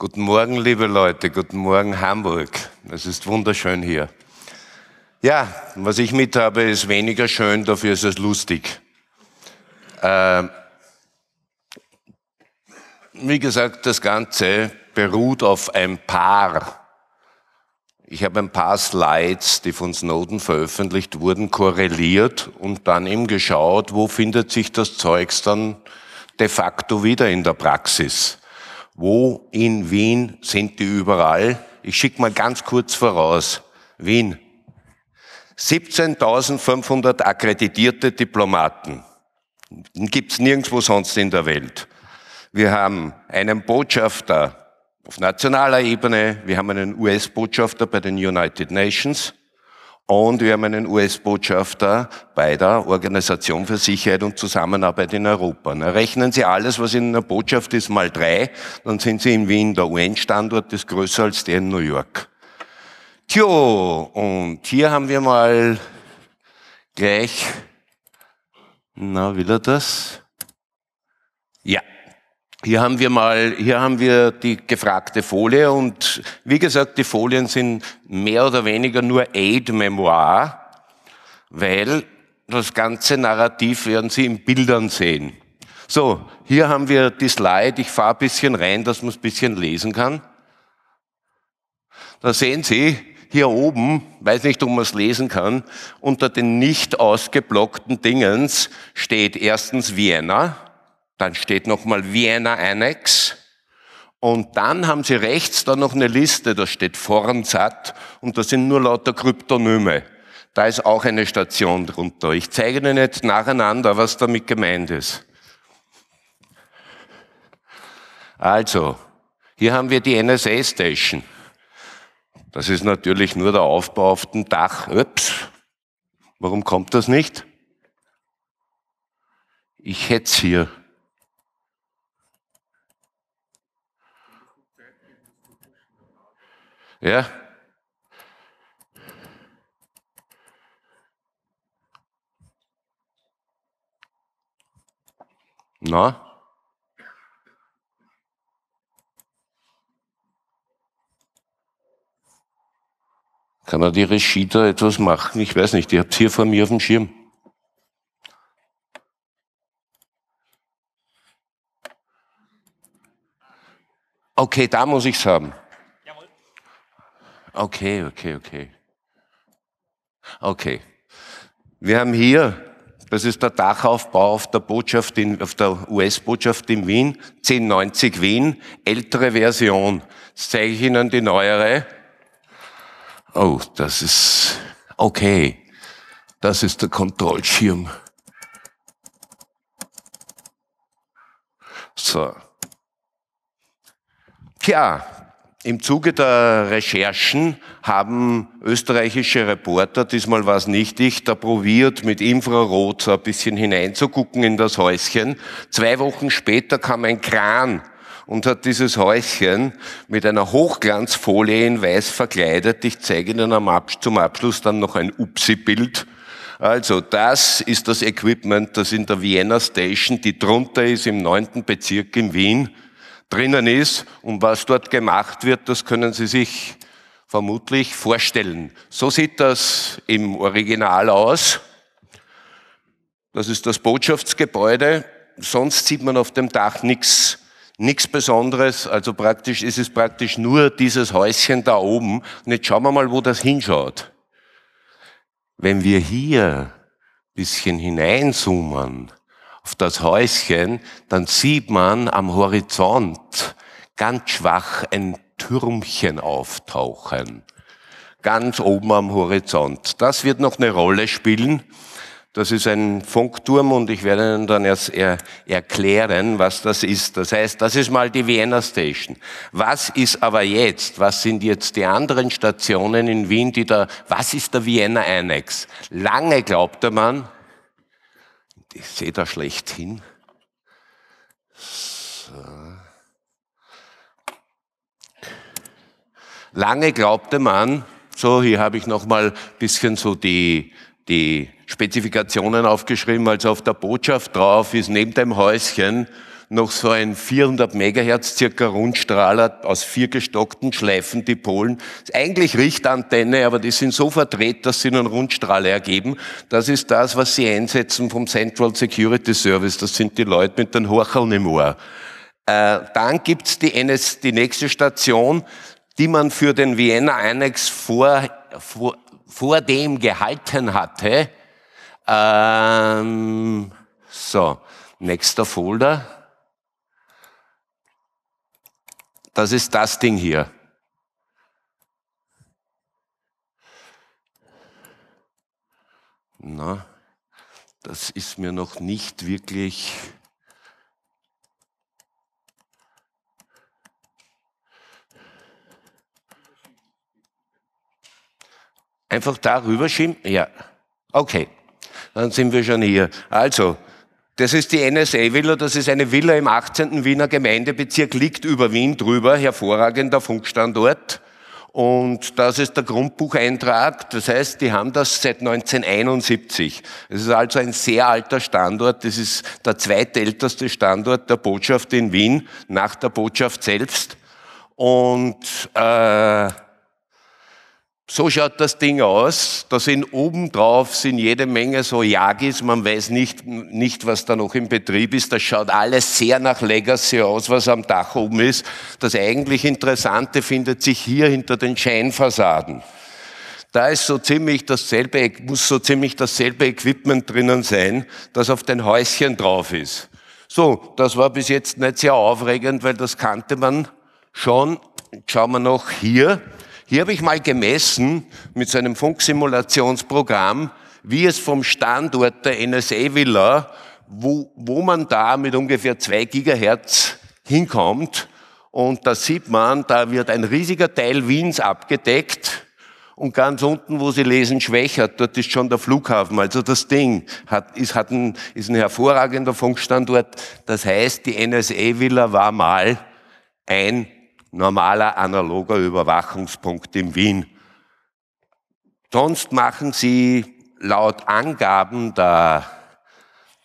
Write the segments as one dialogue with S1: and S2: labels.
S1: Guten Morgen, liebe Leute, guten Morgen Hamburg. Es ist wunderschön hier. Ja, was ich mit habe, ist weniger schön, dafür ist es lustig. Äh, wie gesagt, das Ganze beruht auf ein paar, ich habe ein paar Slides, die von Snowden veröffentlicht wurden, korreliert und dann eben geschaut, wo findet sich das Zeugs dann de facto wieder in der Praxis. Wo in Wien sind die überall? Ich schicke mal ganz kurz voraus. Wien. 17.500 akkreditierte Diplomaten. Gibt's nirgendwo sonst in der Welt. Wir haben einen Botschafter auf nationaler Ebene, wir haben einen US-Botschafter bei den United Nations, und wir haben einen US-Botschafter bei der Organisation für Sicherheit und Zusammenarbeit in Europa. Na, rechnen Sie alles, was in einer Botschaft ist, mal drei, dann sind Sie in Wien. Der UN-Standort ist größer als der in New York. Tjo, und hier haben wir mal gleich, na, will er das? Hier haben wir mal, hier haben wir die gefragte Folie und wie gesagt, die Folien sind mehr oder weniger nur Aid-Memoir, weil das ganze Narrativ werden Sie in Bildern sehen. So, hier haben wir die Slide. Ich fahre ein bisschen rein, dass man es ein bisschen lesen kann. Da sehen Sie, hier oben, weiß nicht, ob man es lesen kann, unter den nicht ausgeblockten Dingens steht erstens Vienna, dann steht nochmal Vienna Annex. Und dann haben Sie rechts da noch eine Liste, da steht Fornsat und da sind nur lauter Kryptonyme. Da ist auch eine Station drunter. Ich zeige Ihnen jetzt nacheinander, was damit gemeint ist. Also, hier haben wir die NSA Station. Das ist natürlich nur der Aufbau auf dem Dach. Ups. Warum kommt das nicht? Ich hätte es hier. Ja? Na? Kann er die Regie da etwas machen? Ich weiß nicht, ihr habt hier vor mir auf dem Schirm. Okay, da muss ich's haben. Okay, okay, okay. Okay. Wir haben hier, das ist der Dachaufbau auf der Botschaft in, auf der US-Botschaft in Wien, 1090 Wien, ältere Version. Jetzt zeige ich Ihnen die neuere. Oh, das ist, okay. Das ist der Kontrollschirm. So. Tja, im Zuge der Recherchen haben österreichische Reporter, diesmal war es nicht ich, da probiert mit Infrarot so ein bisschen hineinzugucken in das Häuschen. Zwei Wochen später kam ein Kran und hat dieses Häuschen mit einer Hochglanzfolie in weiß verkleidet. Ich zeige Ihnen zum Abschluss dann noch ein Upsi-Bild. Also das ist das Equipment, das in der Vienna Station, die drunter ist im neunten Bezirk in Wien, drinnen ist und was dort gemacht wird, das können Sie sich vermutlich vorstellen. So sieht das im Original aus. Das ist das Botschaftsgebäude. Sonst sieht man auf dem Dach nichts nichts Besonderes, also praktisch ist es praktisch nur dieses Häuschen da oben. Und jetzt schauen wir mal, wo das hinschaut. Wenn wir hier ein bisschen hineinzoomen, auf das Häuschen, dann sieht man am Horizont ganz schwach ein Türmchen auftauchen. Ganz oben am Horizont. Das wird noch eine Rolle spielen. Das ist ein Funkturm und ich werde Ihnen dann erst er erklären, was das ist. Das heißt, das ist mal die Vienna Station. Was ist aber jetzt? Was sind jetzt die anderen Stationen in Wien, die da, was ist der Vienna Annex? Lange glaubte man, ich sehe da schlecht hin. So. Lange glaubte man, so hier habe ich noch mal bisschen so die die Spezifikationen aufgeschrieben, also auf der Botschaft drauf ist neben dem Häuschen noch so ein 400 Megahertz circa Rundstrahler aus vier gestockten Schleifen Dipolen. Eigentlich Richtantenne, aber die sind so verdreht, dass sie einen Rundstrahler ergeben. Das ist das, was sie einsetzen vom Central Security Service. Das sind die Leute mit den Horcheln im Ohr. Äh, dann gibt's die, NS, die nächste Station, die man für den Vienna Annex vor, vor, vor dem gehalten hatte. Ähm, so, nächster Folder. Das ist das Ding hier. Na, das ist mir noch nicht wirklich Einfach darüber schieben? Ja. Okay. Dann sind wir schon hier. Also, das ist die NSA-Villa, das ist eine Villa im 18. Wiener Gemeindebezirk, liegt über Wien drüber, hervorragender Funkstandort. Und das ist der Grundbucheintrag. Das heißt, die haben das seit 1971. Es ist also ein sehr alter Standort. Das ist der zweitälteste Standort der Botschaft in Wien, nach der Botschaft selbst. Und äh, so schaut das Ding aus. Da sind oben drauf sind jede Menge so Yagis. Man weiß nicht, nicht, was da noch im Betrieb ist. Das schaut alles sehr nach Legacy aus, was am Dach oben ist. Das eigentlich Interessante findet sich hier hinter den Scheinfassaden. Da ist so ziemlich dasselbe, muss so ziemlich dasselbe Equipment drinnen sein, das auf den Häuschen drauf ist. So, das war bis jetzt nicht sehr aufregend, weil das kannte man schon. Schauen wir noch hier. Hier habe ich mal gemessen mit so einem Funksimulationsprogramm, wie es vom Standort der NSA-Villa, wo, wo man da mit ungefähr zwei Gigahertz hinkommt. Und da sieht man, da wird ein riesiger Teil Wiens abgedeckt. Und ganz unten, wo Sie lesen, schwächert, dort ist schon der Flughafen. Also das Ding hat, ist, hat ein, ist ein hervorragender Funkstandort. Das heißt, die NSA-Villa war mal ein normaler analoger Überwachungspunkt in Wien. Sonst machen sie laut Angaben der,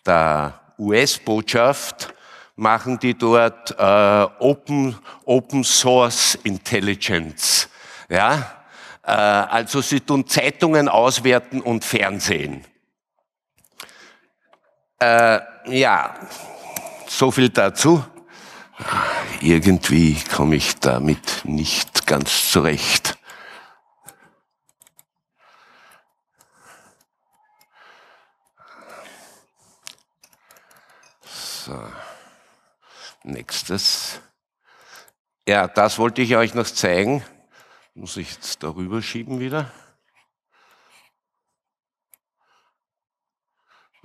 S1: der US-Botschaft, machen die dort äh, Open, Open Source Intelligence. Ja? Äh, also sie tun Zeitungen auswerten und Fernsehen. Äh, ja, so viel dazu. Irgendwie komme ich damit nicht ganz zurecht. So. Nächstes. Ja, das wollte ich euch noch zeigen. Muss ich jetzt darüber schieben wieder?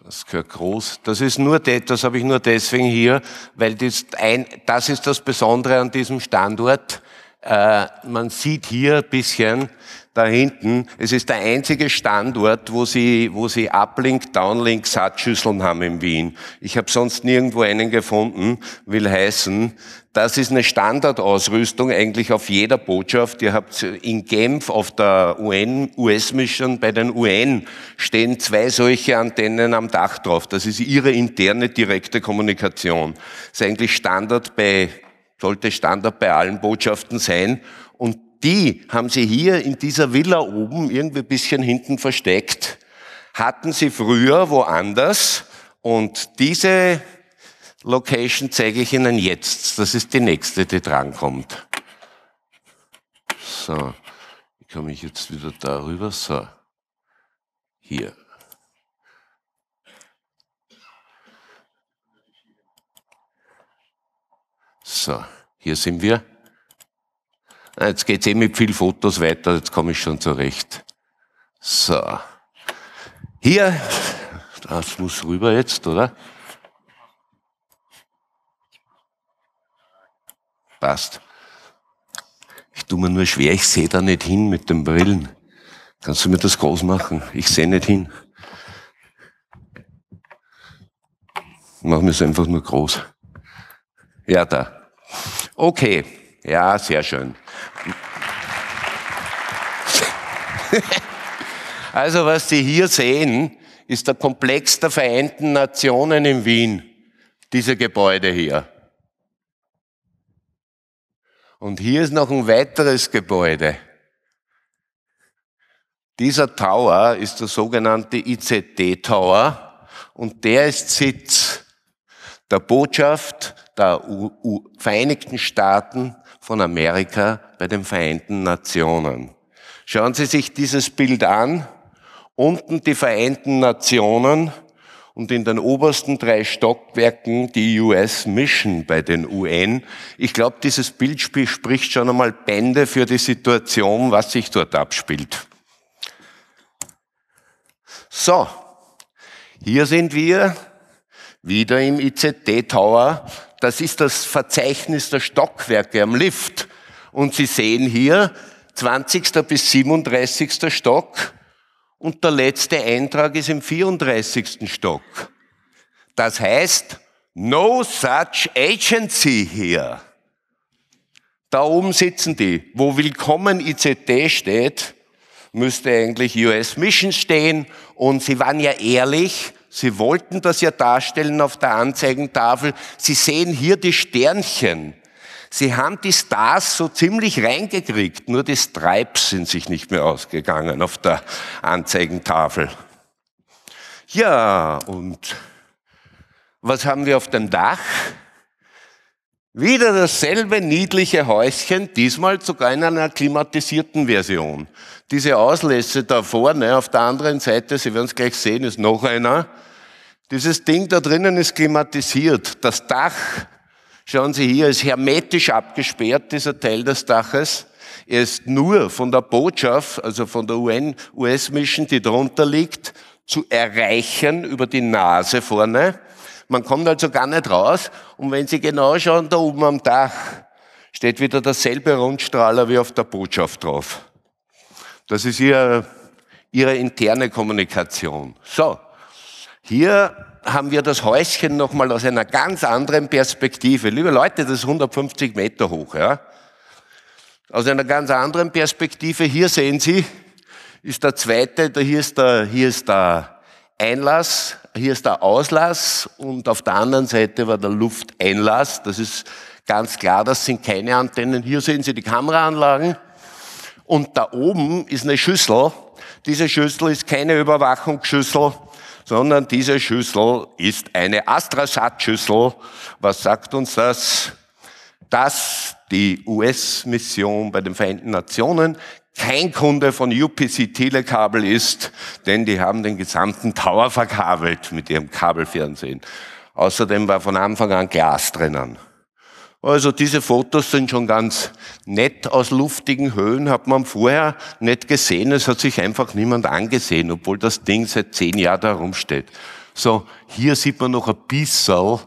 S1: Das gehört groß. Das ist nur, das habe ich nur deswegen hier, weil das, ein, das ist das Besondere an diesem Standort. Äh, man sieht hier ein bisschen da hinten, es ist der einzige Standort, wo sie, wo sie Uplink, Downlink, Satzschüsseln haben in Wien. Ich habe sonst nirgendwo einen gefunden, will heißen, das ist eine Standardausrüstung eigentlich auf jeder Botschaft. Ihr habt in Genf auf der UN, US-Mission bei den UN stehen zwei solche Antennen am Dach drauf. Das ist ihre interne direkte Kommunikation. Das ist eigentlich Standard bei sollte Standard bei allen Botschaften sein. Und die haben sie hier in dieser Villa oben irgendwie bisschen hinten versteckt. Hatten sie früher woanders. Und diese Location zeige ich Ihnen jetzt. Das ist die nächste, die drankommt. So, wie komme ich jetzt wieder darüber? So, hier. So, hier sind wir. Ah, jetzt geht's eh mit viel Fotos weiter, jetzt komme ich schon zurecht. So. Hier, das muss rüber jetzt, oder? Passt. Ich tue mir nur schwer, ich sehe da nicht hin mit den Brillen. Kannst du mir das groß machen? Ich sehe nicht hin. Machen wir es einfach nur groß. Ja, da. Okay, ja, sehr schön. Also was Sie hier sehen, ist der Komplex der Vereinten Nationen in Wien. Diese Gebäude hier. Und hier ist noch ein weiteres Gebäude. Dieser Tower ist der sogenannte ICT Tower und der ist Sitz der Botschaft der U U Vereinigten Staaten von Amerika bei den Vereinten Nationen. Schauen Sie sich dieses Bild an. Unten die Vereinten Nationen und in den obersten drei Stockwerken die US Mission bei den UN. Ich glaube, dieses Bild spricht schon einmal Bände für die Situation, was sich dort abspielt. So, hier sind wir wieder im ICT Tower. Das ist das Verzeichnis der Stockwerke am Lift. Und Sie sehen hier 20. bis 37. Stock und der letzte Eintrag ist im 34. Stock. Das heißt, no such agency here. Da oben sitzen die. Wo Willkommen ICT steht, müsste eigentlich US Mission stehen. Und sie waren ja ehrlich, sie wollten das ja darstellen auf der Anzeigentafel. Sie sehen hier die Sternchen. Sie haben die Stars so ziemlich reingekriegt, nur die Stripes sind sich nicht mehr ausgegangen auf der Anzeigentafel. Ja, und was haben wir auf dem Dach? Wieder dasselbe niedliche Häuschen, diesmal sogar in einer klimatisierten Version. Diese Auslässe da vorne, auf der anderen Seite, Sie werden es gleich sehen, ist noch einer. Dieses Ding da drinnen ist klimatisiert. Das Dach Schauen Sie hier, ist hermetisch abgesperrt, dieser Teil des Daches. Er ist nur von der Botschaft, also von der UN, US-Mission, die drunter liegt, zu erreichen über die Nase vorne. Man kommt also gar nicht raus. Und wenn Sie genau schauen, da oben am Dach steht wieder derselbe Rundstrahler wie auf der Botschaft drauf. Das ist Ihre, Ihre interne Kommunikation. So. Hier haben wir das Häuschen nochmal aus einer ganz anderen Perspektive. Liebe Leute, das ist 150 Meter hoch. Ja? Aus einer ganz anderen Perspektive. Hier sehen Sie, ist der zweite, hier ist der, hier ist der Einlass, hier ist der Auslass und auf der anderen Seite war der Lufteinlass. Das ist ganz klar, das sind keine Antennen. Hier sehen Sie die Kameraanlagen und da oben ist eine Schüssel. Diese Schüssel ist keine Überwachungsschüssel, sondern diese Schüssel ist eine Astrasat-Schüssel. Was sagt uns das? Dass die US-Mission bei den Vereinten Nationen kein Kunde von UPC Telekabel ist, denn die haben den gesamten Tower verkabelt mit ihrem Kabelfernsehen. Außerdem war von Anfang an Glas drinnen. Also diese Fotos sind schon ganz nett aus luftigen Höhen, hat man vorher nicht gesehen. Es hat sich einfach niemand angesehen, obwohl das Ding seit zehn Jahren da rumsteht. So, hier sieht man noch ein bisschen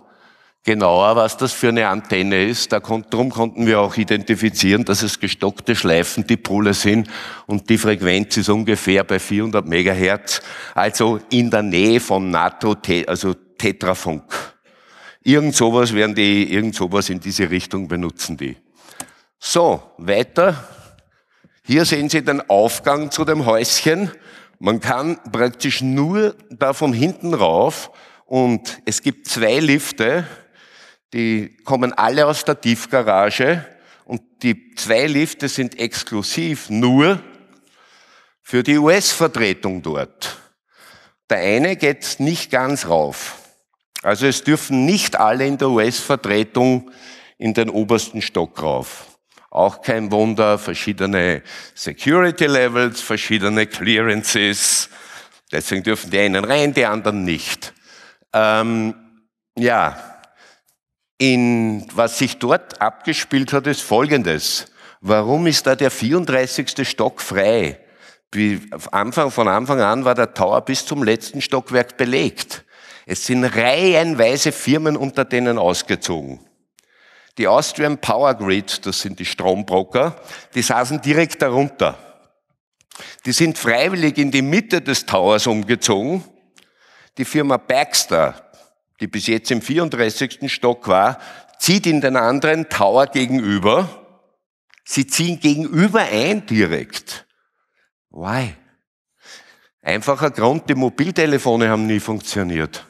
S1: genauer, was das für eine Antenne ist. Da darum konnten wir auch identifizieren, dass es gestockte Schleifen, die Pole sind und die Frequenz ist ungefähr bei 400 Megahertz, also in der Nähe von NATO, also Tetrafunk. Irgend sowas werden die, irgend sowas in diese Richtung benutzen die. So, weiter. Hier sehen Sie den Aufgang zu dem Häuschen. Man kann praktisch nur da von hinten rauf und es gibt zwei Lifte, die kommen alle aus der Tiefgarage und die zwei Lifte sind exklusiv nur für die US-Vertretung dort. Der eine geht nicht ganz rauf. Also es dürfen nicht alle in der US-Vertretung in den obersten Stock rauf. Auch kein Wunder, verschiedene Security Levels, verschiedene Clearances. Deswegen dürfen die einen rein, die anderen nicht. Ähm, ja, in, was sich dort abgespielt hat, ist Folgendes. Warum ist da der 34. Stock frei? Anfang, von Anfang an war der Tower bis zum letzten Stockwerk belegt. Es sind reihenweise Firmen unter denen ausgezogen. Die Austrian Power Grid, das sind die Strombroker, die saßen direkt darunter. Die sind freiwillig in die Mitte des Towers umgezogen. Die Firma Baxter, die bis jetzt im 34. Stock war, zieht in den anderen Tower gegenüber. Sie ziehen gegenüber ein direkt. Why? Einfacher Grund, die Mobiltelefone haben nie funktioniert.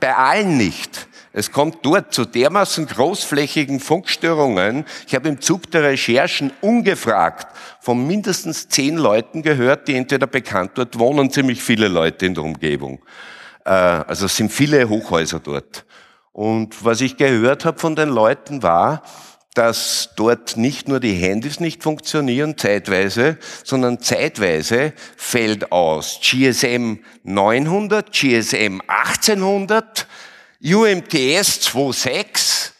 S1: Bei allen nicht. Es kommt dort zu dermaßen großflächigen Funkstörungen. Ich habe im Zug der Recherchen ungefragt von mindestens zehn Leuten gehört, die entweder bekannt dort wohnen, ziemlich viele Leute in der Umgebung. Äh, also es sind viele Hochhäuser dort. Und was ich gehört habe von den Leuten war, dass dort nicht nur die Handys nicht funktionieren zeitweise, sondern zeitweise fällt aus GSM 900, GSM 1800, UMTS 2.6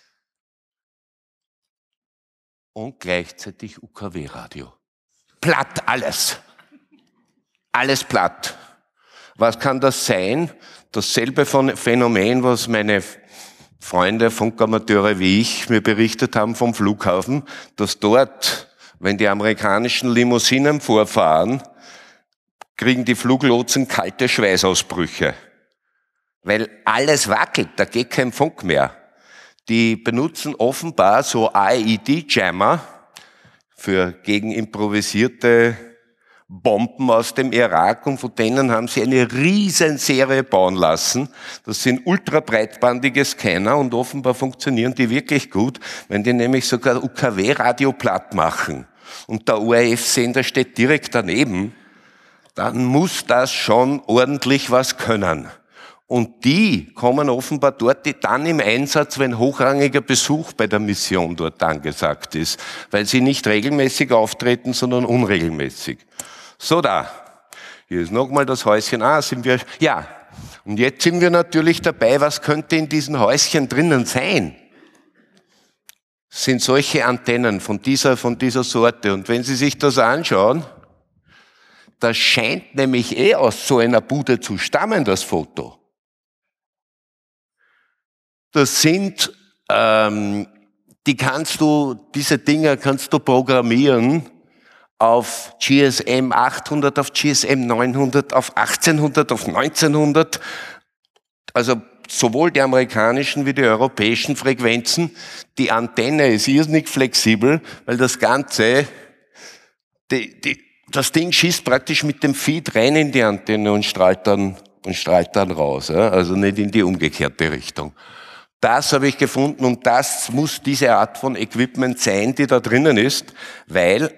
S1: und gleichzeitig UKW-Radio. Platt alles. Alles platt. Was kann das sein? Dasselbe Phänomen, was meine Freunde, Funkamateure wie ich mir berichtet haben vom Flughafen, dass dort, wenn die amerikanischen Limousinen vorfahren, kriegen die Fluglotsen kalte Schweißausbrüche. Weil alles wackelt, da geht kein Funk mehr. Die benutzen offenbar so IED-Jammer für gegen improvisierte Bomben aus dem Irak und von denen haben sie eine Riesenserie bauen lassen. Das sind ultrabreitbandige Scanner und offenbar funktionieren die wirklich gut, wenn die nämlich sogar UKW-Radio platt machen und der ORF-Sender steht direkt daneben, dann muss das schon ordentlich was können. Und die kommen offenbar dort dann im Einsatz, wenn hochrangiger Besuch bei der Mission dort angesagt ist, weil sie nicht regelmäßig auftreten, sondern unregelmäßig. So da. Hier ist nochmal das Häuschen. Ah, sind wir, ja. Und jetzt sind wir natürlich dabei, was könnte in diesen Häuschen drinnen sein? Sind solche Antennen von dieser, von dieser Sorte. Und wenn Sie sich das anschauen, das scheint nämlich eh aus so einer Bude zu stammen, das Foto. Das sind, ähm, die kannst du, diese Dinger kannst du programmieren auf GSM 800, auf GSM 900, auf 1800, auf 1900. Also sowohl die amerikanischen wie die europäischen Frequenzen. Die Antenne ist irrsinnig flexibel, weil das Ganze, die, die, das Ding schießt praktisch mit dem Feed rein in die Antenne und strahlt dann, und strahlt dann raus. Ja? Also nicht in die umgekehrte Richtung. Das habe ich gefunden und das muss diese Art von Equipment sein, die da drinnen ist, weil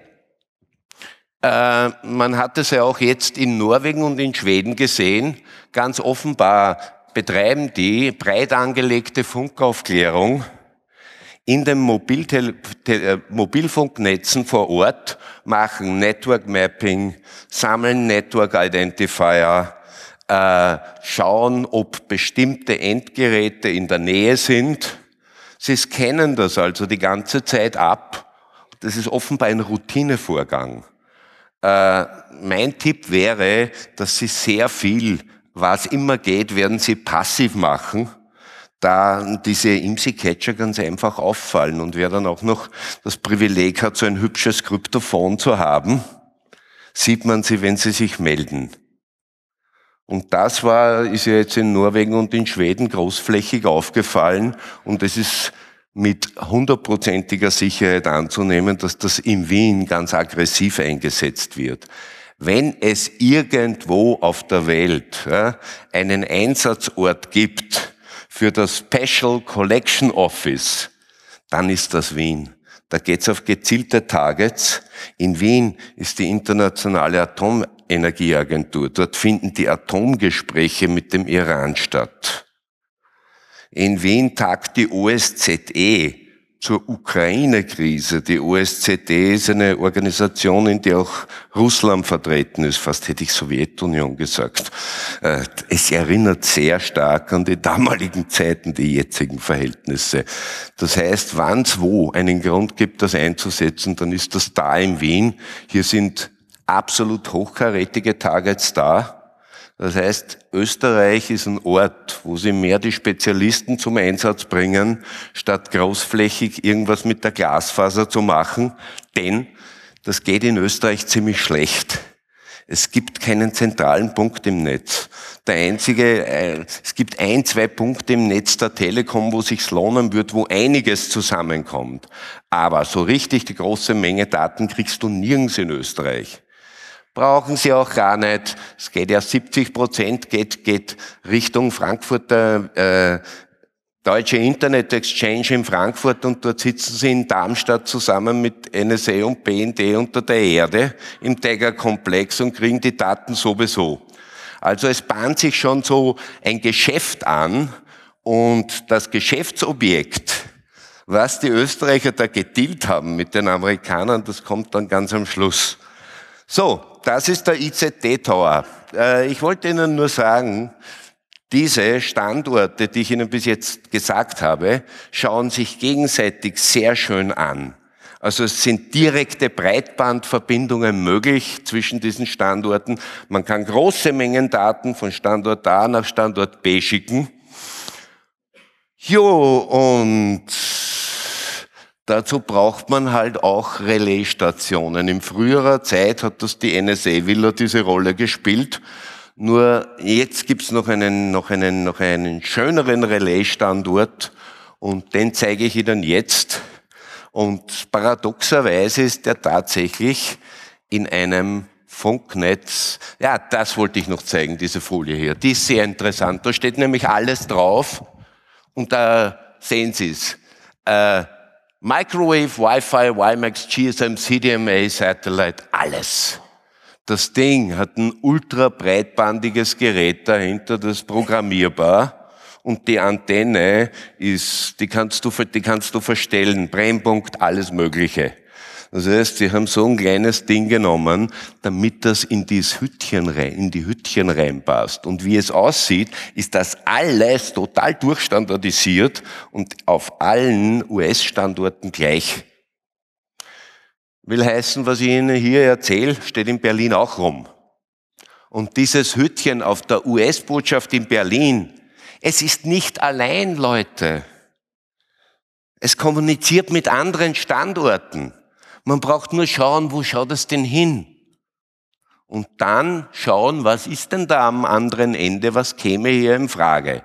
S1: äh, man hat es ja auch jetzt in Norwegen und in Schweden gesehen. Ganz offenbar betreiben die breit angelegte Funkaufklärung in den äh, Mobilfunknetzen vor Ort, machen Network Mapping, sammeln Network Identifier, äh, schauen, ob bestimmte Endgeräte in der Nähe sind. Sie scannen das also die ganze Zeit ab. Das ist offenbar ein Routinevorgang. Äh, mein Tipp wäre, dass Sie sehr viel, was immer geht, werden Sie passiv machen, da diese IMSI-Catcher ganz einfach auffallen. Und wer dann auch noch das Privileg hat, so ein hübsches Kryptophon zu haben, sieht man sie, wenn sie sich melden. Und das war, ist ja jetzt in Norwegen und in Schweden großflächig aufgefallen und es ist mit hundertprozentiger Sicherheit anzunehmen, dass das in Wien ganz aggressiv eingesetzt wird. Wenn es irgendwo auf der Welt ja, einen Einsatzort gibt für das Special Collection Office, dann ist das Wien. Da geht's auf gezielte Targets. In Wien ist die internationale Atomenergieagentur. Dort finden die Atomgespräche mit dem Iran statt. In Wien tagt die OSZE zur Ukraine-Krise. Die OSZE ist eine Organisation, in der auch Russland vertreten ist. Fast hätte ich Sowjetunion gesagt. Äh, es erinnert sehr stark an die damaligen Zeiten, die jetzigen Verhältnisse. Das heißt, wann es wo einen Grund gibt, das einzusetzen, dann ist das da in Wien. Hier sind absolut hochkarätige Targets da. Das heißt, Österreich ist ein Ort, wo sie mehr die Spezialisten zum Einsatz bringen, statt großflächig irgendwas mit der Glasfaser zu machen. Denn das geht in Österreich ziemlich schlecht. Es gibt keinen zentralen Punkt im Netz. Der einzige, äh, es gibt ein, zwei Punkte im Netz der Telekom, wo sich's lohnen wird, wo einiges zusammenkommt. Aber so richtig die große Menge Daten kriegst du nirgends in Österreich. Brauchen Sie auch gar nicht. Es geht ja 70 Prozent geht, geht Richtung Frankfurter äh, Deutsche Internet Exchange in Frankfurt und dort sitzen sie in Darmstadt zusammen mit NSA und BND unter der Erde im Tiger-Komplex und kriegen die Daten sowieso. Also es bahnt sich schon so ein Geschäft an und das Geschäftsobjekt, was die Österreicher da gedealt haben mit den Amerikanern, das kommt dann ganz am Schluss. So, das ist der IZT-Tower. Äh, ich wollte Ihnen nur sagen, diese Standorte, die ich Ihnen bis jetzt gesagt habe, schauen sich gegenseitig sehr schön an. Also es sind direkte Breitbandverbindungen möglich zwischen diesen Standorten. Man kann große Mengen Daten von Standort A nach Standort B schicken. Jo, und dazu braucht man halt auch Relaisstationen. In früherer Zeit hat das die NSA-Villa diese Rolle gespielt. Nur jetzt gibt's noch einen, noch einen, noch einen schöneren Relaisstandort und den zeige ich Ihnen jetzt. Und paradoxerweise ist der tatsächlich in einem Funknetz. Ja, das wollte ich noch zeigen, diese Folie hier. Die ist sehr interessant. Da steht nämlich alles drauf und da sehen Sie es. Äh, Microwave, Wi-Fi, WiMAX, GSM, CDMA, Satellite, alles. Das Ding hat ein ultra breitbandiges Gerät dahinter, das programmierbar. Und die Antenne ist, die kannst du, die kannst du verstellen, Brennpunkt, alles Mögliche. Das heißt, sie haben so ein kleines Ding genommen, damit das in, dieses Hütchen rein, in die Hütchen reinpasst. Und wie es aussieht, ist das alles total durchstandardisiert und auf allen US-Standorten gleich. Will heißen, was ich Ihnen hier erzähle, steht in Berlin auch rum. Und dieses Hütchen auf der US-Botschaft in Berlin, es ist nicht allein, Leute. Es kommuniziert mit anderen Standorten. Man braucht nur schauen, wo schaut es denn hin? Und dann schauen, was ist denn da am anderen Ende, was käme hier in Frage?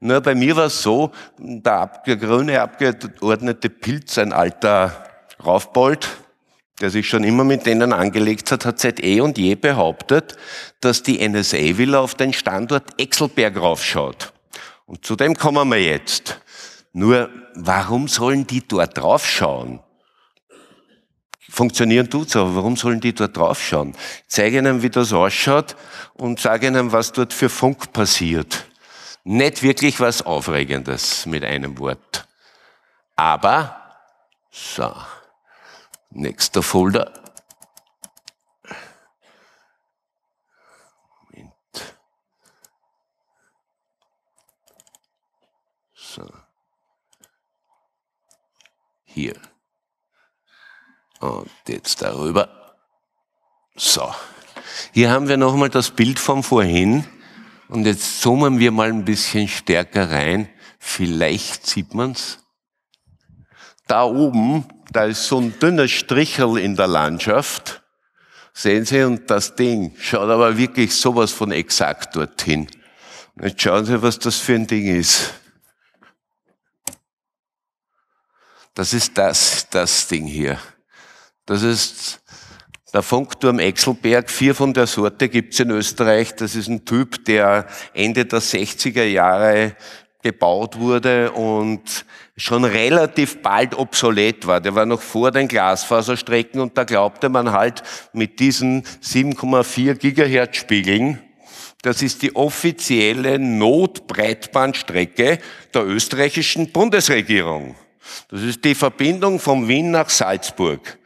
S1: Nur bei mir war es so, der, grüne Abgeordnete Pilz, ein alter Raufbold, der sich schon immer mit denen angelegt hat, hat seit eh und je behauptet, dass die NSA-Villa auf den Standort Exelberg raufschaut. Und zu dem kommen wir jetzt. Nur, warum sollen die dort draufschauen? Funktionieren tut's, aber warum sollen die dort draufschauen? Zeige ihnen, wie das ausschaut und sage ihnen, was dort für Funk passiert. Nicht wirklich was Aufregendes mit einem Wort. Aber, so. Nächster Folder. Moment. So. Hier. Und jetzt darüber. So. Hier haben wir nochmal das Bild von vorhin. Und jetzt zoomen wir mal ein bisschen stärker rein. Vielleicht sieht man's. Da oben da ist so ein dünner Strichel in der Landschaft. Sehen Sie, und das Ding schaut aber wirklich sowas von exakt dorthin. Und jetzt schauen Sie, was das für ein Ding ist. Das ist das, das Ding hier. Das ist der Funkturm Exelberg. Vier von der Sorte gibt's in Österreich. Das ist ein Typ, der Ende der 60er Jahre gebaut wurde und schon relativ bald obsolet war. Der war noch vor den Glasfaserstrecken und da glaubte man halt mit diesen 7,4 Gigahertz Spiegeln, das ist die offizielle Notbreitbandstrecke der österreichischen Bundesregierung. Das ist die Verbindung von Wien nach Salzburg.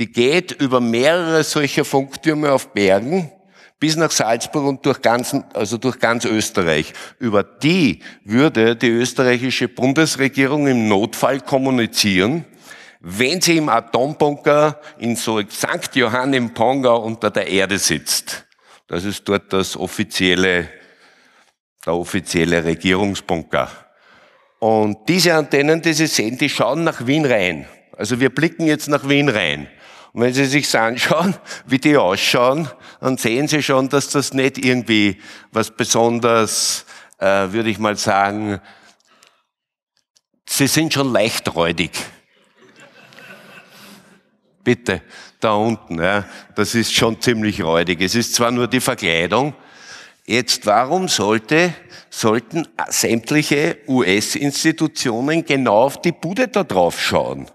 S1: Die geht über mehrere solcher Funktürme auf Bergen bis nach Salzburg und durch ganz, also durch ganz Österreich. Über die würde die österreichische Bundesregierung im Notfall kommunizieren, wenn sie im Atombunker in so St. Johann im Pongau unter der Erde sitzt. Das ist dort das offizielle, der offizielle Regierungsbunker. Und diese Antennen, die Sie sehen, die schauen nach Wien rein. Also wir blicken jetzt nach Wien rein. Und wenn Sie sich anschauen, wie die ausschauen, dann sehen Sie schon, dass das nicht irgendwie was besonders, äh, würde ich mal sagen, sie sind schon leicht räudig. Bitte, da unten, ja, das ist schon ziemlich räudig. Es ist zwar nur die Verkleidung, Jetzt, warum sollte, sollten sämtliche US-Institutionen genau auf die Bude da drauf schauen?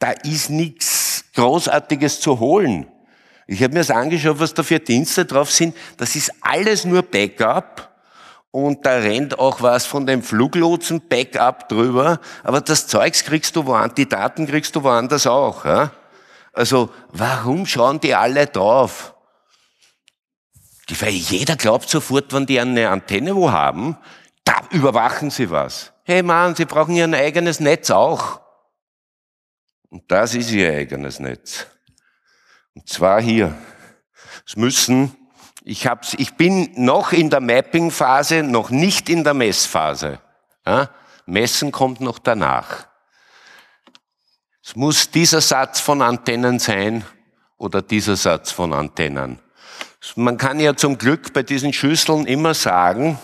S1: Da ist nichts Großartiges zu holen. Ich habe mir das angeschaut, was da für Dienste drauf sind. Das ist alles nur Backup. Und da rennt auch was von dem Fluglotsen Backup drüber. Aber das Zeugs kriegst du woanders, die Daten kriegst du woanders auch. Ja? Also, warum schauen die alle drauf? Die, weil jeder glaubt sofort, wenn die eine Antenne wo haben, da überwachen sie was. Hey Mann, sie brauchen ihr eigenes Netz auch. Und das ist ihr eigenes Netz. Und zwar hier. Es müssen, ich, hab's, ich bin noch in der Mapping-Phase, noch nicht in der Messphase. Ja? Messen kommt noch danach. Es muss dieser Satz von Antennen sein oder dieser Satz von Antennen. Man kann ja zum Glück bei diesen Schüsseln immer sagen,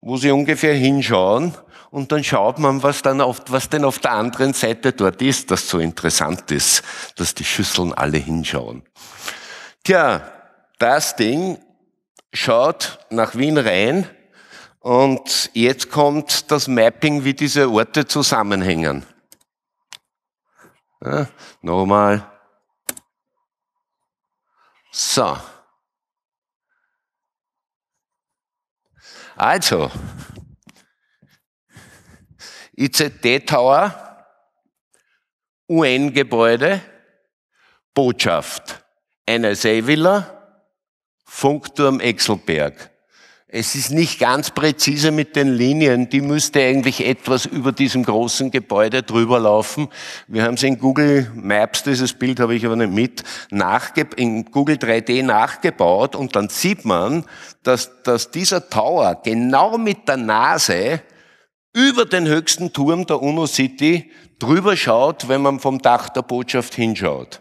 S1: wo sie ungefähr hinschauen und dann schaut man, was dann auf, was denn auf der anderen Seite dort ist, das so interessant ist, dass die Schüsseln alle hinschauen. Tja, das Ding schaut nach Wien rein und jetzt kommt das Mapping, wie diese Orte zusammenhängen. Ja, nochmal. So. Also, ICT-Tower, UN-Gebäude, Botschaft, NSA-Villa, Funkturm Exelberg. Es ist nicht ganz präzise mit den Linien. Die müsste eigentlich etwas über diesem großen Gebäude drüber laufen. Wir haben es in Google Maps, dieses Bild habe ich aber nicht mit, in Google 3D nachgebaut und dann sieht man, dass, dass dieser Tower genau mit der Nase über den höchsten Turm der UNO City drüber schaut, wenn man vom Dach der Botschaft hinschaut.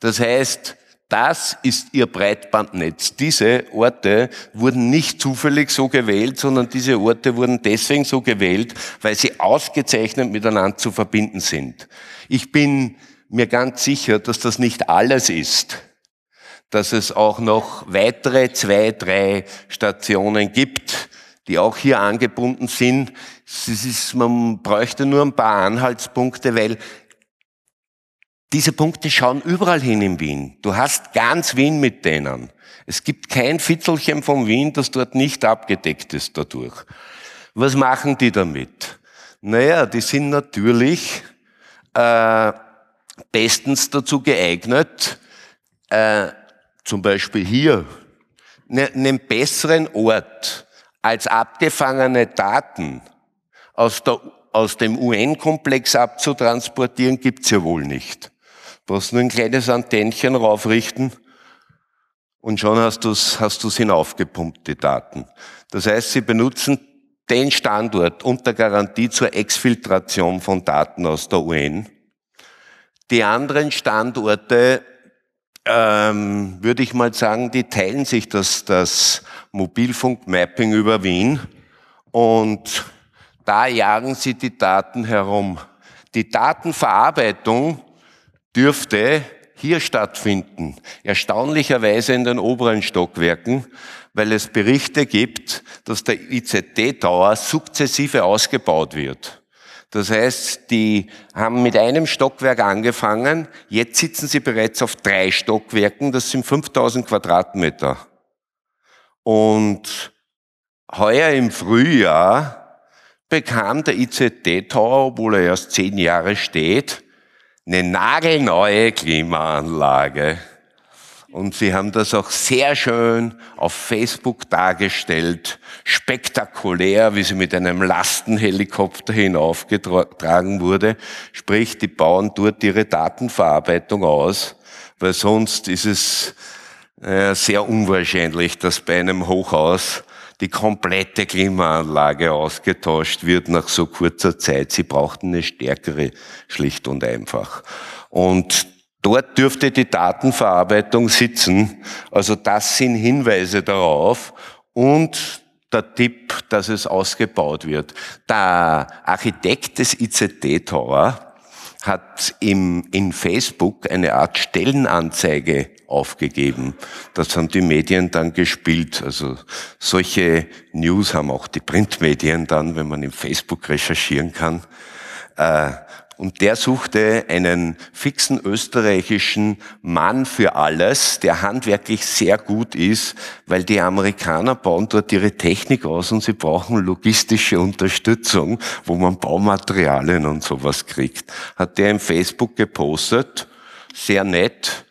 S1: Das heißt, das ist ihr Breitbandnetz. Diese Orte wurden nicht zufällig so gewählt, sondern diese Orte wurden deswegen so gewählt, weil sie ausgezeichnet miteinander zu verbinden sind. Ich bin mir ganz sicher, dass das nicht alles ist, dass es auch noch weitere zwei, drei Stationen gibt, die auch hier angebunden sind. Ist, man bräuchte nur ein paar Anhaltspunkte, weil diese Punkte schauen überall hin in Wien. Du hast ganz Wien mit denen. Es gibt kein Fitzelchen von Wien, das dort nicht abgedeckt ist dadurch. Was machen die damit? Naja, die sind natürlich äh, bestens dazu geeignet, äh, zum Beispiel hier, ne, einen besseren Ort als abgefangene Daten aus, der, aus dem UN-Komplex abzutransportieren, gibt's ja wohl nicht brauchst nur ein kleines Antennchen raufrichten und schon hast du es hast du's hinaufgepumpt, die Daten. Das heißt, sie benutzen den Standort unter Garantie zur Exfiltration von Daten aus der UN. Die anderen Standorte, ähm, würde ich mal sagen, die teilen sich das, das Mobilfunkmapping über Wien und da jagen sie die Daten herum. Die Datenverarbeitung dürfte hier stattfinden, erstaunlicherweise in den oberen Stockwerken, weil es Berichte gibt, dass der ICT-Tower sukzessive ausgebaut wird. Das heißt, die haben mit einem Stockwerk angefangen, jetzt sitzen sie bereits auf drei Stockwerken, das sind 5000 Quadratmeter. Und heuer im Frühjahr bekam der ICT-Tower, obwohl er erst zehn Jahre steht, eine nagelneue Klimaanlage. Und sie haben das auch sehr schön auf Facebook dargestellt, spektakulär, wie sie mit einem Lastenhelikopter hinaufgetragen wurde. Sprich, die bauen dort ihre Datenverarbeitung aus, weil sonst ist es äh, sehr unwahrscheinlich, dass bei einem Hochhaus die komplette Klimaanlage ausgetauscht wird nach so kurzer Zeit. Sie brauchten eine stärkere, schlicht und einfach. Und dort dürfte die Datenverarbeitung sitzen. Also das sind Hinweise darauf. Und der Tipp, dass es ausgebaut wird. Der Architekt des ICT Tower hat im, in Facebook eine Art Stellenanzeige aufgegeben. Das haben die Medien dann gespielt. Also solche News haben auch die Printmedien dann, wenn man im Facebook recherchieren kann. Äh, und der suchte einen fixen österreichischen Mann für alles, der handwerklich sehr gut ist, weil die Amerikaner bauen dort ihre Technik aus und sie brauchen logistische Unterstützung, wo man Baumaterialien und sowas kriegt. Hat der im Facebook gepostet, sehr nett,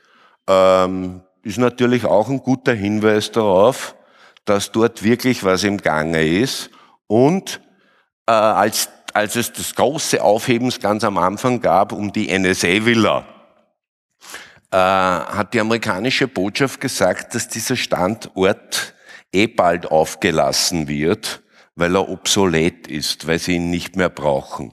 S1: ähm, ist natürlich auch ein guter Hinweis darauf, dass dort wirklich was im Gange ist. Und äh, als als es das große Aufhebens ganz am Anfang gab um die NSA-Villa, äh, hat die amerikanische Botschaft gesagt, dass dieser Standort eh bald aufgelassen wird, weil er obsolet ist, weil sie ihn nicht mehr brauchen.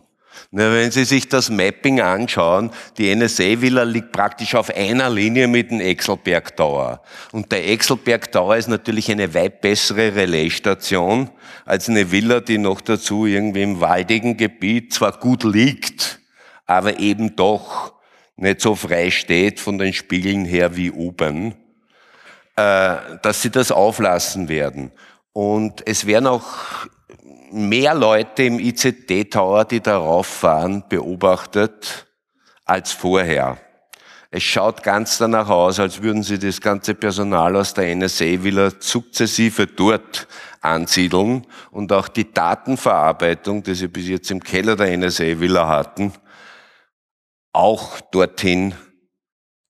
S1: Wenn Sie sich das Mapping anschauen, die NSA-Villa liegt praktisch auf einer Linie mit dem Exelberg Tower. Und der Exelberg Tower ist natürlich eine weit bessere Relaisstation als eine Villa, die noch dazu irgendwie im waldigen Gebiet zwar gut liegt, aber eben doch nicht so frei steht von den Spiegeln her wie oben, äh, dass sie das auflassen werden. Und es werden auch mehr Leute im ICT-Tower, die darauf fahren, beobachtet als vorher. Es schaut ganz danach aus, als würden sie das ganze Personal aus der NSA wieder sukzessive dort ansiedeln und auch die Datenverarbeitung, die sie bis jetzt im Keller der NSA Villa hatten, auch dorthin,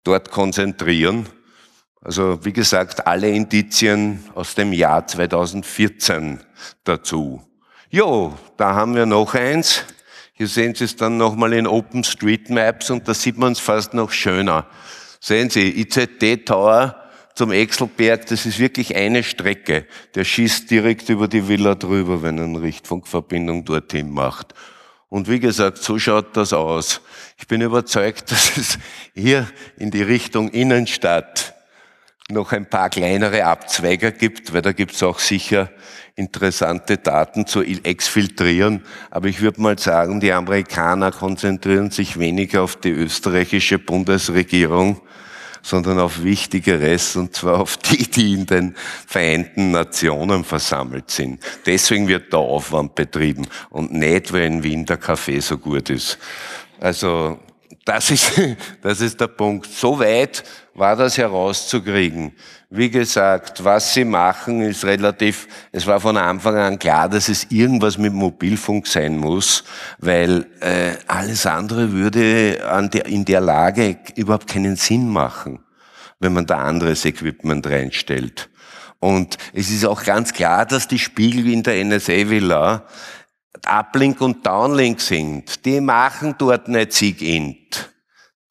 S1: dort konzentrieren. Also wie gesagt, alle Indizien aus dem Jahr 2014 dazu. Jo, da haben wir noch eins. Hier sehen Sie es dann nochmal in OpenStreetMaps und da sieht man es fast noch schöner. Sehen Sie, IZT Tower zum Exelberg, das ist wirklich eine Strecke. Der schießt direkt über die Villa drüber, wenn er eine Richtfunkverbindung dorthin macht. Und wie gesagt, so schaut das aus. Ich bin überzeugt, dass es hier in die Richtung Innenstadt noch ein paar kleinere Abzweiger gibt, weil da gibt es auch sicher interessante Daten zu exfiltrieren. Aber ich würde mal sagen, die Amerikaner konzentrieren sich weniger auf die österreichische Bundesregierung, sondern auf Wichtigeres, und zwar auf die, die in den Vereinten Nationen versammelt sind. Deswegen wird da Aufwand betrieben und nicht, weil in Wien der Kaffee so gut ist. Also das ist, das ist der Punkt. So weit war das herauszukriegen. Wie gesagt, was sie machen, ist relativ, es war von Anfang an klar, dass es irgendwas mit Mobilfunk sein muss, weil äh, alles andere würde an der, in der Lage überhaupt keinen Sinn machen, wenn man da anderes Equipment reinstellt. Und es ist auch ganz klar, dass die Spiegel in der NSA-Villa Uplink und Downlink sind. Die machen dort nicht SIG-Int.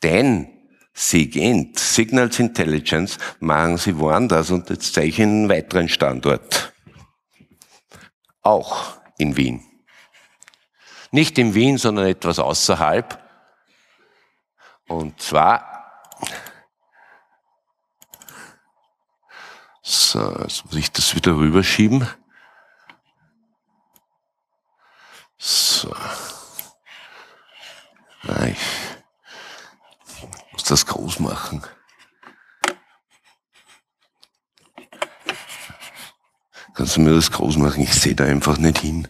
S1: Denn SIGINT, Signals Intelligence, machen sie woanders und jetzt zeige ich Ihnen einen weiteren Standort. Auch in Wien. Nicht in Wien, sondern etwas außerhalb. Und zwar, so, jetzt muss ich das wieder rüberschieben. So. Ich muss das groß machen. Kannst du mir das groß machen? Ich sehe da einfach nicht hin.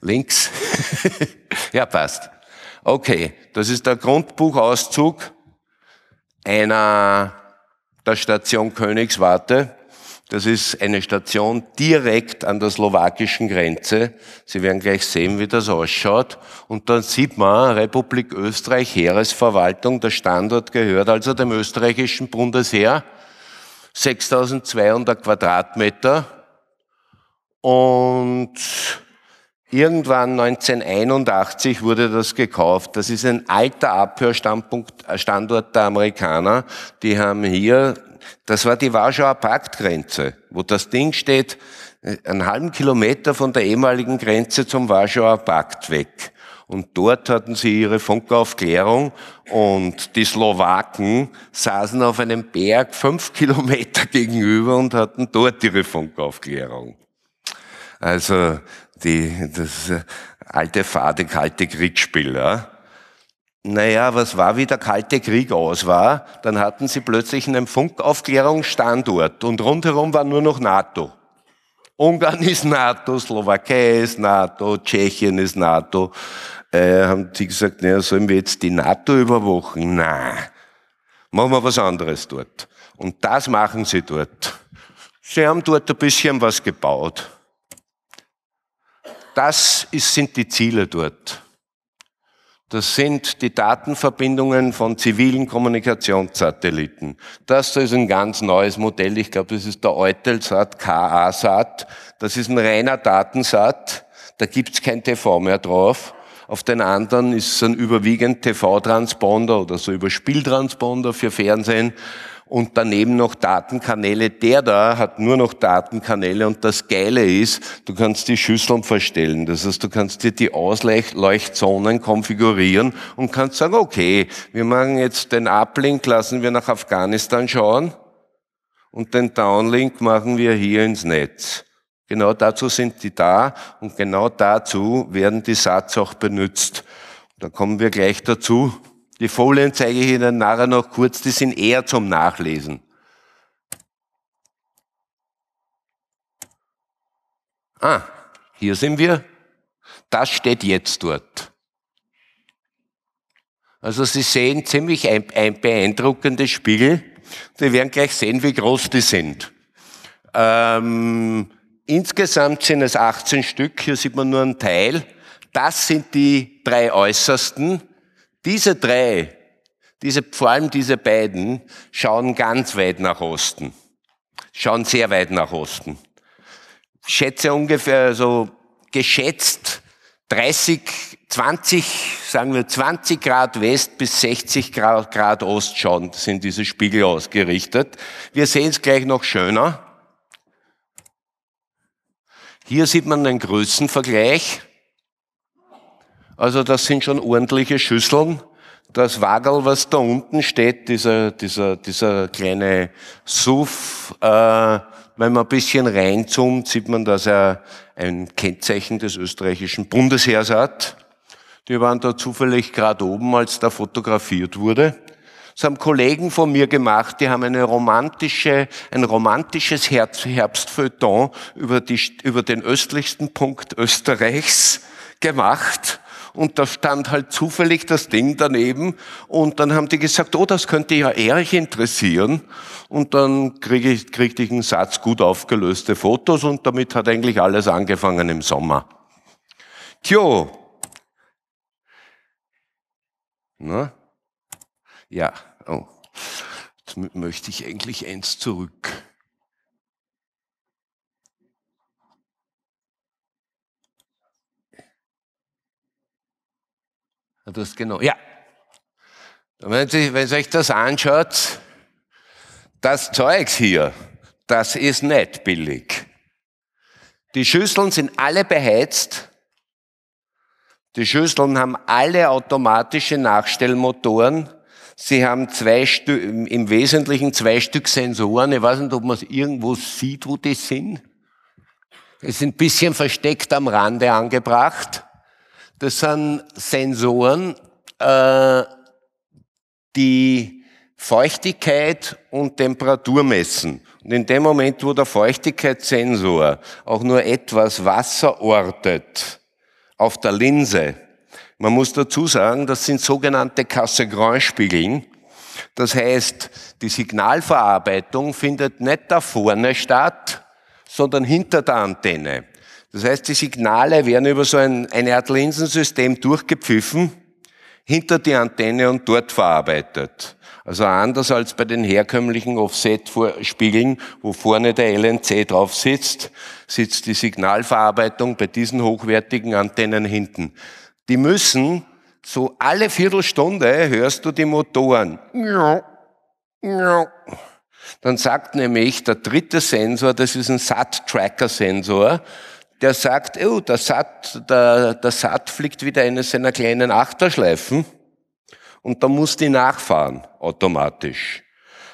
S1: Links. ja, passt. Okay, das ist der Grundbuchauszug einer der Station Königswarte. Das ist eine Station direkt an der slowakischen Grenze. Sie werden gleich sehen, wie das ausschaut. Und dann sieht man Republik Österreich, Heeresverwaltung. Der Standort gehört also dem österreichischen Bundesheer. 6200 Quadratmeter. Und irgendwann 1981 wurde das gekauft. Das ist ein alter Abhörstandpunkt, äh, der Amerikaner. Die haben hier das war die Warschauer Paktgrenze, wo das Ding steht, äh, einen halben Kilometer von der ehemaligen Grenze zum Warschauer Pakt weg. Und dort hatten sie ihre Funkaufklärung und die Slowaken saßen auf einem Berg fünf Kilometer gegenüber und hatten dort ihre Funkaufklärung. Also die, das äh, alte, fade, kalte Kriegsspiel. Ja? naja, was war, wie der Kalte Krieg aus war, dann hatten sie plötzlich einen Funkaufklärungsstandort und rundherum war nur noch NATO. Ungarn ist NATO, Slowakei ist NATO, Tschechien ist NATO. Äh, haben die gesagt, naja, sollen wir jetzt die NATO überwachen? Nein, machen wir was anderes dort. Und das machen sie dort. Sie haben dort ein bisschen was gebaut. Das ist, sind die Ziele dort. Das sind die Datenverbindungen von zivilen Kommunikationssatelliten. Das ist ein ganz neues Modell. Ich glaube, das ist der Eutelsat KA-Sat. Das ist ein reiner Datensat. Da gibt's kein TV mehr drauf. Auf den anderen ist es ein überwiegend TV-Transponder oder so über Spieltransponder für Fernsehen und daneben noch Datenkanäle. Der da hat nur noch Datenkanäle und das Geile ist, du kannst die Schüsseln verstellen. Das heißt, du kannst dir die Ausleuchtzonen konfigurieren und kannst sagen, okay, wir machen jetzt den Uplink, lassen wir nach Afghanistan schauen und den Downlink machen wir hier ins Netz. Genau dazu sind die da und genau dazu werden die Satz auch benutzt. Da kommen wir gleich dazu. Die Folien zeige ich Ihnen nachher noch kurz, die sind eher zum Nachlesen. Ah, hier sind wir. Das steht jetzt dort. Also Sie sehen ziemlich ein, ein beeindruckendes Spiegel. Sie werden gleich sehen, wie groß die sind. Ähm, insgesamt sind es 18 Stück. Hier sieht man nur einen Teil. Das sind die drei äußersten. Diese drei, diese, vor allem diese beiden, schauen ganz weit nach Osten. Schauen sehr weit nach Osten. Schätze ungefähr so geschätzt 30, 20, sagen wir 20 Grad West bis 60 Grad, Grad Ost schauen, sind diese Spiegel ausgerichtet. Wir sehen es gleich noch schöner. Hier sieht man einen Größenvergleich. Also das sind schon ordentliche Schüsseln. Das Wagel, was da unten steht, dieser, dieser, dieser kleine SUV, äh, wenn man ein bisschen reinzoomt, sieht man, dass er ein Kennzeichen des österreichischen Bundesheers hat. Die waren da zufällig gerade oben, als da fotografiert wurde. Das haben Kollegen von mir gemacht, die haben eine romantische, ein romantisches Herbstfeuilleton über, über den östlichsten Punkt Österreichs gemacht und da stand halt zufällig das Ding daneben und dann haben die gesagt, oh, das könnte ja Erich interessieren und dann kriege ich, kriegte ich einen Satz gut aufgelöste Fotos und damit hat eigentlich alles angefangen im Sommer. Tjo. Na? Ja, oh. Jetzt möchte ich eigentlich eins zurück. Du hast genau, ja. Wenn, Sie, wenn Sie euch das anschaut, das Zeugs hier, das ist nicht billig. Die Schüsseln sind alle beheizt. Die Schüsseln haben alle automatische Nachstellmotoren. Sie haben zwei Stück, im Wesentlichen zwei Stück Sensoren. Ich weiß nicht, ob man es irgendwo sieht, wo die sind. Es sind ein bisschen versteckt am Rande angebracht. Das sind Sensoren, äh, die Feuchtigkeit und Temperatur messen. Und in dem Moment, wo der Feuchtigkeitssensor auch nur etwas Wasser ortet auf der Linse, man muss dazu sagen, das sind sogenannte Cassegrain-Spiegeln. Das heißt, die Signalverarbeitung findet nicht da vorne statt, sondern hinter der Antenne. Das heißt, die Signale werden über so ein, eine Art Linsensystem durchgepfiffen, hinter die Antenne und dort verarbeitet. Also anders als bei den herkömmlichen Offset-Spiegeln, wo vorne der LNC drauf sitzt, sitzt die Signalverarbeitung bei diesen hochwertigen Antennen hinten. Die müssen so alle Viertelstunde hörst du die Motoren. Dann sagt nämlich der dritte Sensor, das ist ein SAT-Tracker-Sensor, der sagt, oh, der Sat, der, der Sat fliegt wieder eine seiner kleinen Achterschleifen und da muss die nachfahren, automatisch.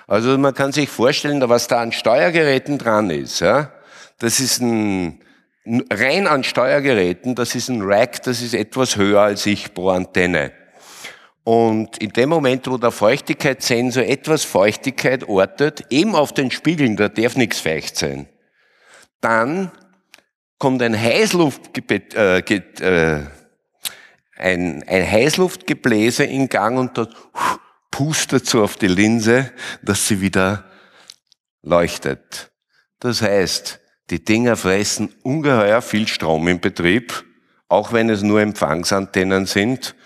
S1: Also man kann sich vorstellen, was da an Steuergeräten dran ist. Ja? Das ist ein, rein an Steuergeräten, das ist ein Rack, das ist etwas höher als ich pro Antenne. Und in dem Moment, wo der Feuchtigkeitssensor etwas Feuchtigkeit ortet, eben auf den Spiegeln, da darf nichts feucht sein, dann kommt ein Heißluftgebet, äh, äh, ein, ein Heißluftgebläse in Gang und dort pustet so auf die Linse, dass sie wieder leuchtet. Das heißt, die Dinger fressen ungeheuer viel Strom im Betrieb, auch wenn es nur Empfangsantennen sind.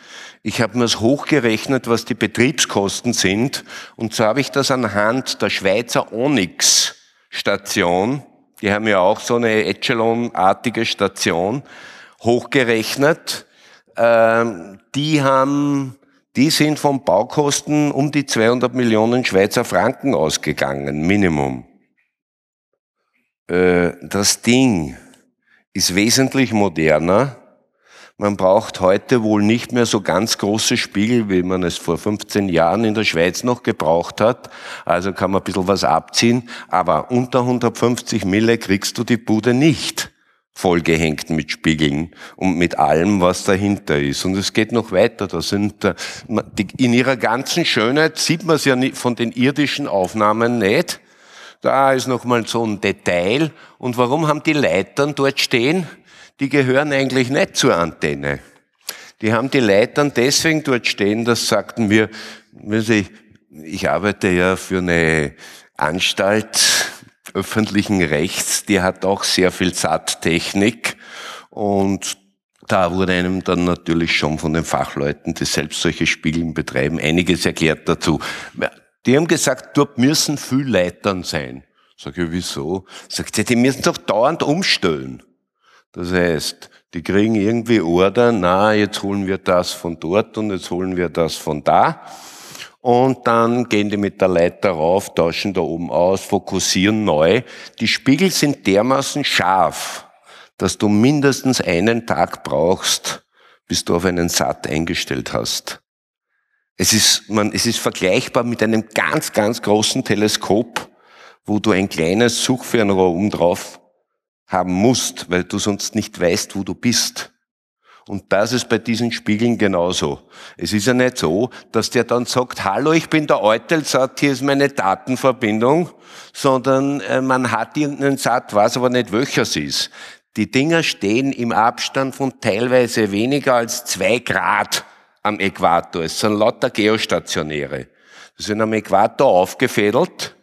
S1: Ich habe mir es hochgerechnet, was die Betriebskosten sind. Und so habe ich das anhand der Schweizer Onyx-Station, die haben ja auch so eine Echelon-artige Station, hochgerechnet. Ähm, die haben, die sind von Baukosten um die 200 Millionen Schweizer Franken ausgegangen, Minimum. Äh, das Ding ist wesentlich moderner man braucht heute wohl nicht mehr so ganz große Spiegel, wie man es vor 15 Jahren in der Schweiz noch gebraucht hat. Also kann man ein bisschen was abziehen. Aber unter 150 Mille kriegst du die Bude nicht vollgehängt mit Spiegeln und mit allem, was dahinter ist. Und es geht noch weiter. Da sind, äh, in ihrer ganzen Schönheit sieht man es ja von den irdischen Aufnahmen nicht. Da ist nochmal so ein Detail. Und warum haben die Leitern dort stehen? Die gehören eigentlich nicht zur Antenne. Die haben die Leitern deswegen dort stehen, das sagten wir, ich, arbeite ja für eine Anstalt öffentlichen Rechts, die hat auch sehr viel Satttechnik und da wurde einem dann natürlich schon von den Fachleuten, die selbst solche Spiegeln betreiben, einiges erklärt dazu. Die haben gesagt, dort müssen viel Leitern sein. Sag ich, wieso? Sagt sie, die müssen doch dauernd umstellen. Das heißt, die kriegen irgendwie Order, na, jetzt holen wir das von dort und jetzt holen wir das von da. Und dann gehen die mit der Leiter rauf, tauschen da oben aus, fokussieren neu. Die Spiegel sind dermaßen scharf, dass du mindestens einen Tag brauchst, bis du auf einen Sat eingestellt hast. Es ist, man, es ist vergleichbar mit einem ganz, ganz großen Teleskop, wo du ein kleines Suchfernrohr oben drauf haben musst, weil du sonst nicht weißt, wo du bist. Und das ist bei diesen Spiegeln genauso. Es ist ja nicht so, dass der dann sagt, hallo, ich bin der Eutelsat, hier ist meine Datenverbindung, sondern äh, man hat irgendeinen Sat, weiß aber nicht, welcher es ist. Die Dinger stehen im Abstand von teilweise weniger als zwei Grad am Äquator. Es sind lauter Geostationäre. Sie sind am Äquator aufgefädelt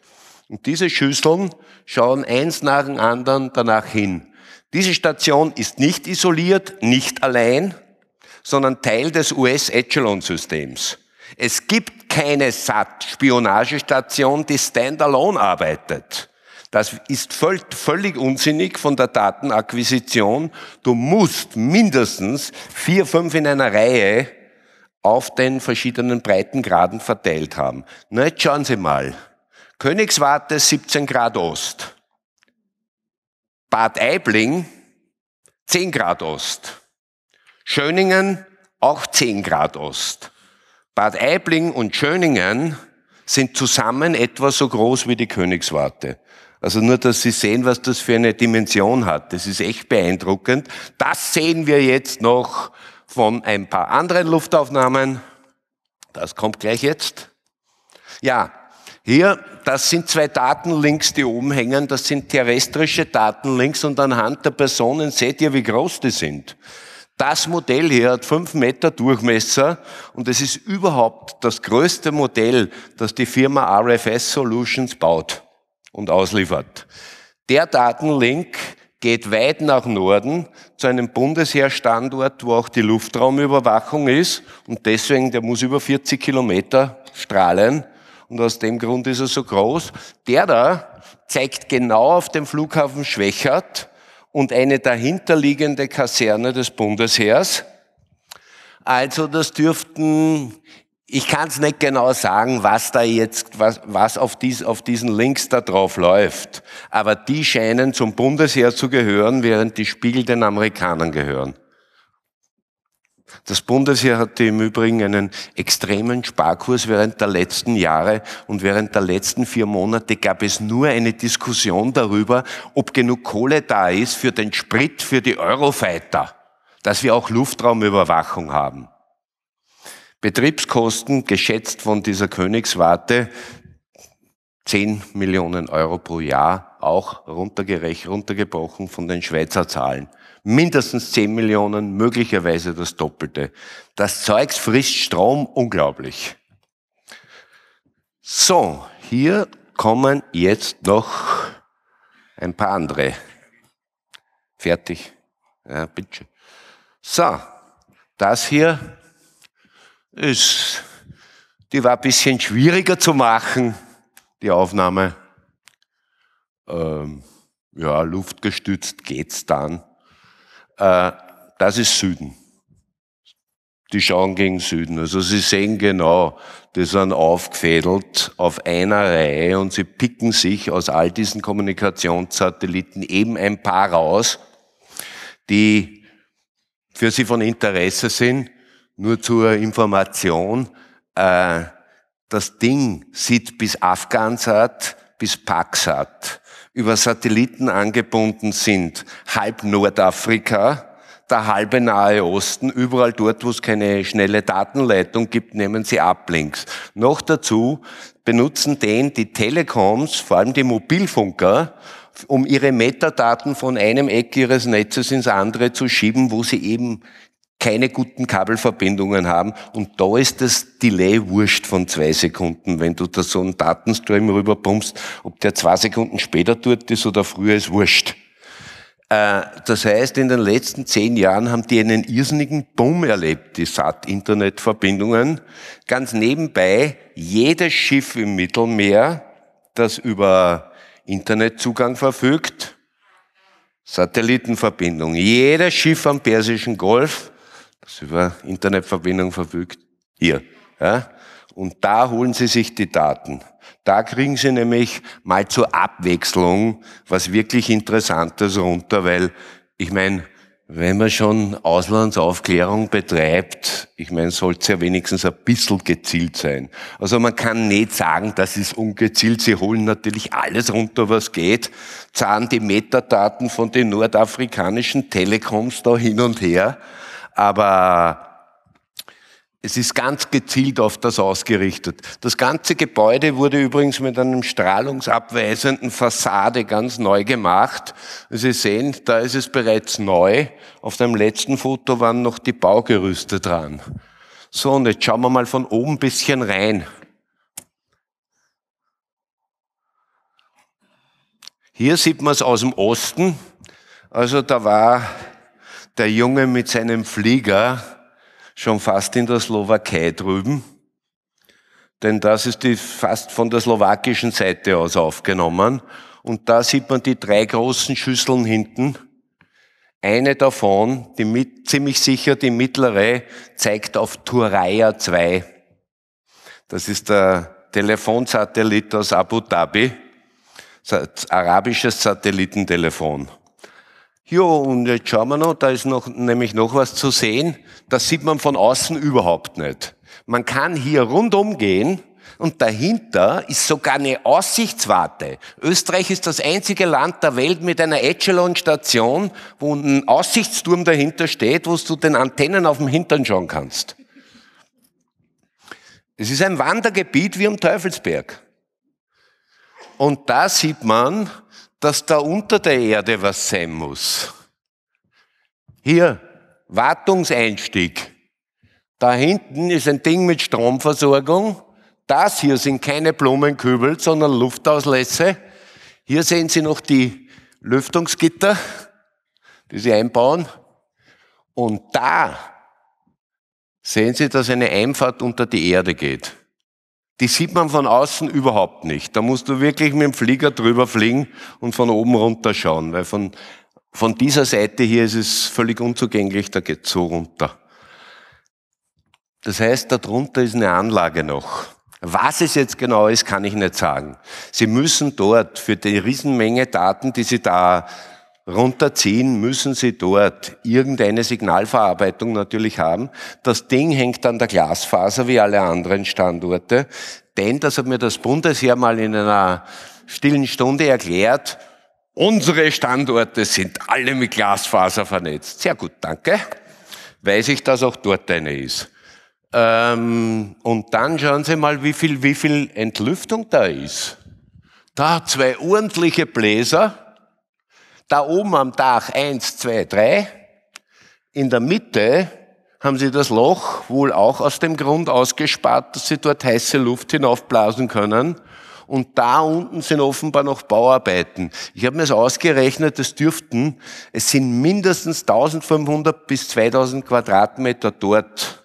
S1: und diese Schüsseln schauen eins nach dem anderen danach hin. Diese Station ist nicht isoliert, nicht allein, sondern Teil des US-Echelon-Systems. Es gibt keine SAT-Spionagestation, die standalone arbeitet. Das ist völlig unsinnig von der Datenakquisition. Du musst mindestens vier, fünf in einer Reihe auf den verschiedenen Breitengraden verteilt haben. Na, jetzt schauen Sie mal. Königswarte 17 Grad Ost. Bad Aibling 10 Grad Ost. Schöningen auch 10 Grad Ost. Bad Aibling und Schöningen sind zusammen etwa so groß wie die Königswarte. Also nur, dass Sie sehen, was das für eine Dimension hat. Das ist echt beeindruckend. Das sehen wir jetzt noch von ein paar anderen Luftaufnahmen. Das kommt gleich jetzt. Ja, hier, das sind zwei Datenlinks, die oben hängen. Das sind terrestrische Datenlinks und anhand der Personen seht ihr, wie groß die sind. Das Modell hier hat fünf Meter Durchmesser und es ist überhaupt das größte Modell, das die Firma RFS Solutions baut und ausliefert. Der Datenlink geht weit nach Norden zu einem Bundesheerstandort, wo auch die Luftraumüberwachung ist und deswegen, der muss über 40 Kilometer strahlen und aus dem Grund ist er so groß. Der da zeigt genau auf dem Flughafen Schwächert und eine dahinterliegende Kaserne des Bundesheers. Also das dürften, ich kann es nicht genau sagen, was da jetzt, was, was auf, dies, auf diesen Links da drauf läuft. Aber die scheinen zum Bundesheer zu gehören, während die Spiegel den Amerikanern gehören. Das Bundesheer hatte im Übrigen einen extremen Sparkurs während der letzten Jahre und während der letzten vier Monate gab es nur eine Diskussion darüber, ob genug Kohle da ist für den Sprit für die Eurofighter, dass wir auch Luftraumüberwachung haben. Betriebskosten, geschätzt von dieser Königswarte, 10 Millionen Euro pro Jahr, auch runtergebrochen von den Schweizer Zahlen. Mindestens 10 Millionen, möglicherweise das Doppelte. Das Zeugs frisst Strom unglaublich. So, hier kommen jetzt noch ein paar andere. Fertig. Ja, bitte. So, das hier ist, die war ein bisschen schwieriger zu machen, die Aufnahme. Ähm, ja, luftgestützt geht's dann. Äh, das ist Süden. Die schauen gegen Süden. Also sie sehen genau, die sind aufgefädelt auf einer Reihe und sie picken sich aus all diesen Kommunikationssatelliten eben ein paar raus, die für sie von Interesse sind. Nur zur Information, äh, das Ding sieht bis Afghansat, bis Paksat über Satelliten angebunden sind, halb Nordafrika, der halbe Nahe Osten, überall dort, wo es keine schnelle Datenleitung gibt, nehmen sie Uplinks. Noch dazu benutzen den die Telekoms, vor allem die Mobilfunker, um ihre Metadaten von einem Eck ihres Netzes ins andere zu schieben, wo sie eben keine guten Kabelverbindungen haben. Und da ist das Delay wurscht von zwei Sekunden. Wenn du da so einen Datenstream rüberpumpst, ob der zwei Sekunden später dort ist oder früher, ist wurscht. Äh, das heißt, in den letzten zehn Jahren haben die einen irrsinnigen Boom erlebt, die SAT-Internetverbindungen. Ganz nebenbei, jedes Schiff im Mittelmeer, das über Internetzugang verfügt, Satellitenverbindung. Jedes Schiff am Persischen Golf das über Internetverbindung verfügt, hier. Ja? Und da holen Sie sich die Daten. Da kriegen Sie nämlich mal zur Abwechslung was wirklich Interessantes runter, weil ich meine, wenn man schon Auslandsaufklärung betreibt, ich meine, sollte es ja wenigstens ein bisschen gezielt sein. Also man kann nicht sagen, das ist ungezielt. Sie holen natürlich alles runter, was geht, zahlen die Metadaten von den nordafrikanischen Telekoms da hin und her aber es ist ganz gezielt auf das ausgerichtet. Das ganze Gebäude wurde übrigens mit einem strahlungsabweisenden Fassade ganz neu gemacht. Sie sehen, da ist es bereits neu. Auf dem letzten Foto waren noch die Baugerüste dran. So, und jetzt schauen wir mal von oben ein bisschen rein. Hier sieht man es aus dem Osten. Also da war der Junge mit seinem Flieger schon fast in der Slowakei drüben, denn das ist die fast von der slowakischen Seite aus aufgenommen. Und da sieht man die drei großen Schüsseln hinten. Eine davon, die mit, ziemlich sicher die mittlere, zeigt auf Turaya 2. Das ist der Telefonsatellit aus Abu Dhabi, arabisches Satellitentelefon. Ja, und jetzt schauen wir noch, da ist noch, nämlich noch was zu sehen. Das sieht man von außen überhaupt nicht. Man kann hier rundum gehen und dahinter ist sogar eine Aussichtswarte. Österreich ist das einzige Land der Welt mit einer Echelon-Station, wo ein Aussichtsturm dahinter steht, wo du den Antennen auf dem Hintern schauen kannst. Es ist ein Wandergebiet wie am Teufelsberg. Und da sieht man, dass da unter der Erde was sein muss. Hier, Wartungseinstieg. Da hinten ist ein Ding mit Stromversorgung. Das hier sind keine Blumenkübel, sondern Luftauslässe. Hier sehen Sie noch die Lüftungsgitter, die Sie einbauen. Und da sehen Sie, dass eine Einfahrt unter die Erde geht die sieht man von außen überhaupt nicht. Da musst du wirklich mit dem Flieger drüber fliegen und von oben runter schauen, weil von, von dieser Seite hier ist es völlig unzugänglich, da geht so runter. Das heißt, darunter ist eine Anlage noch. Was es jetzt genau ist, kann ich nicht sagen. Sie müssen dort für die Riesenmenge Daten, die Sie da runterziehen, müssen Sie dort irgendeine Signalverarbeitung natürlich haben. Das Ding hängt an der Glasfaser wie alle anderen Standorte, denn das hat mir das Bundesheer mal in einer stillen Stunde erklärt, unsere Standorte sind alle mit Glasfaser vernetzt. Sehr gut, danke. Weiß ich, dass auch dort eine ist. Ähm, und dann schauen Sie mal, wie viel, wie viel Entlüftung da ist. Da zwei ordentliche Bläser. Da oben am Dach eins, zwei, drei. In der Mitte haben sie das Loch wohl auch aus dem Grund ausgespart, dass sie dort heiße Luft hinaufblasen können. Und da unten sind offenbar noch Bauarbeiten. Ich habe mir das ausgerechnet, es dürften, es sind mindestens 1500 bis 2000 Quadratmeter dort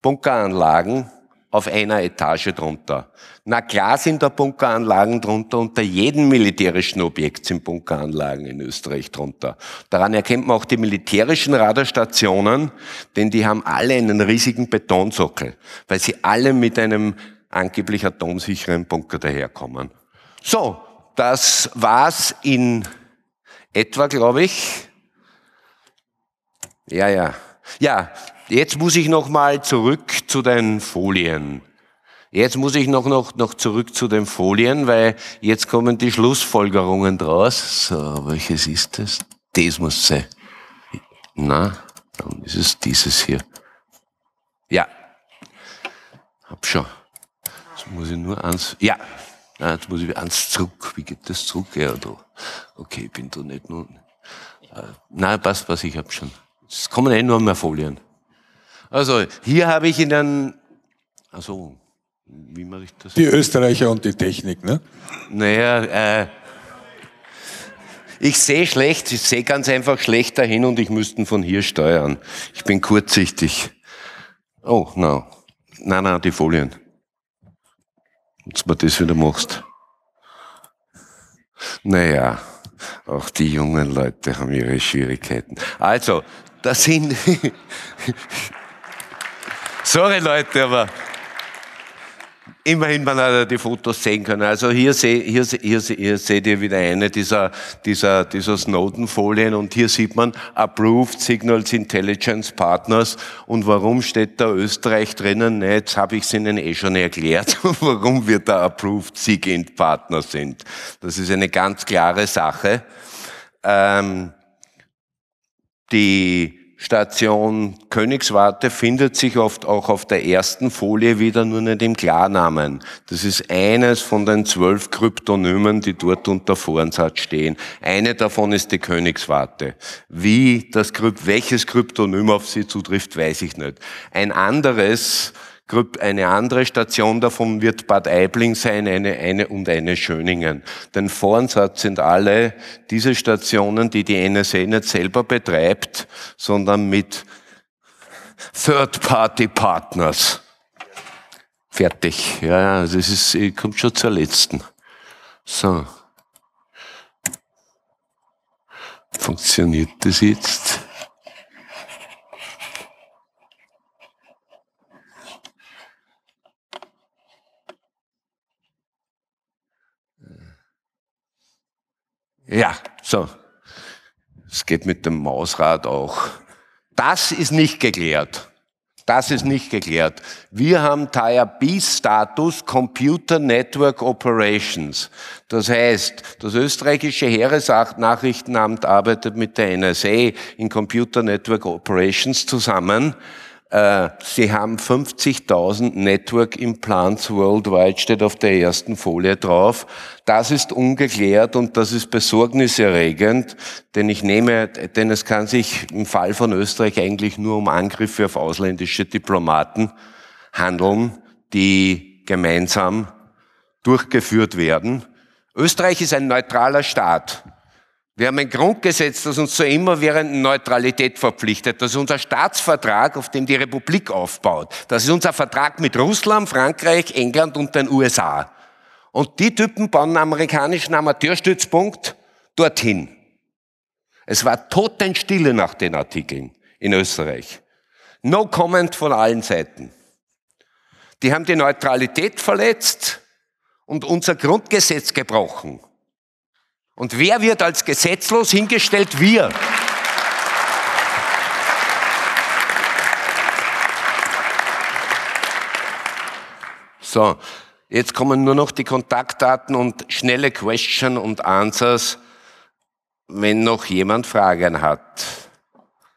S1: Bunkeranlagen auf einer Etage drunter. Na klar sind da Bunkeranlagen drunter, unter jedem militärischen Objekt sind Bunkeranlagen in Österreich drunter. Daran erkennt man auch die militärischen Radarstationen, denn die haben alle einen riesigen Betonsockel, weil sie alle mit einem angeblich atomsicheren Bunker daherkommen. So, das war's in etwa, glaube ich. Ja, ja. Ja, jetzt muss ich noch mal zurück zu den Folien. Jetzt muss ich noch, noch, noch zurück zu den Folien, weil jetzt kommen die Schlussfolgerungen draus. So, welches ist das? Das muss sein. Na, dann ist es dieses hier. Ja, hab schon. Jetzt muss ich nur eins, ja, Nein, jetzt muss ich eins zurück. Wie geht das zurück? Ja, da. Okay, ich bin da nicht nur. Äh, nein, passt was, ich hab schon. Es kommen eh nur mehr Folien. Also, hier habe ich Ihnen, also, wie mache ich das?
S2: Die Österreicher und die Technik, ne?
S1: Naja, äh, ich sehe schlecht, ich sehe ganz einfach schlecht dahin und ich müsste von hier steuern. Ich bin kurzsichtig. Oh, no. Nein, nein, die Folien. Dass du das wieder machst. Naja, auch die jungen Leute haben ihre Schwierigkeiten. Also, das sind, sorry Leute, aber Immerhin, man hat die Fotos sehen können. Also hier, seh, hier, hier, hier seht ihr wieder eine dieser, dieser, dieser Snowden-Folien und hier sieht man Approved Signals Intelligence Partners. Und warum steht da Österreich drinnen? Ne, jetzt habe ich es Ihnen eh schon erklärt, warum wir da Approved SIGINT Partner sind. Das ist eine ganz klare Sache. Ähm, die Station Königswarte findet sich oft auch auf der ersten Folie wieder, nur nicht im Klarnamen. Das ist eines von den zwölf Kryptonymen, die dort unter Voransatz stehen. Eine davon ist die Königswarte. Wie das welches Kryptonym auf sie zutrifft, weiß ich nicht. Ein anderes eine andere Station davon wird Bad Aibling sein, eine, eine und eine Schöningen. Den Voransatz sind alle diese Stationen, die die NSA nicht selber betreibt, sondern mit Third-Party-Partners. Fertig. Ja, ja, das ist, kommt schon zur letzten. So. Funktioniert das jetzt? Ja, so. Es geht mit dem Mausrad auch. Das ist nicht geklärt. Das ist nicht geklärt. Wir haben Tier B-Status Computer Network Operations. Das heißt, das österreichische Heeresnachrichtenamt arbeitet mit der NSA in Computer Network Operations zusammen äh, sie haben 50.000 Network Implants worldwide, steht auf der ersten Folie drauf. Das ist ungeklärt und das ist besorgniserregend, denn ich nehme, denn es kann sich im Fall von Österreich eigentlich nur um Angriffe auf ausländische Diplomaten handeln, die gemeinsam durchgeführt werden. Österreich ist ein neutraler Staat. Wir haben ein Grundgesetz, das uns zur immerwährenden Neutralität verpflichtet. Das ist unser Staatsvertrag, auf dem die Republik aufbaut. Das ist unser Vertrag mit Russland, Frankreich, England und den USA. Und die Typen bauen einen amerikanischen Amateurstützpunkt dorthin. Es war Totenstille nach den Artikeln in Österreich. No comment von allen Seiten. Die haben die Neutralität verletzt und unser Grundgesetz gebrochen. Und wer wird als gesetzlos hingestellt? Wir. So, jetzt kommen nur noch die Kontaktdaten und schnelle Question und Answers, wenn noch jemand Fragen hat.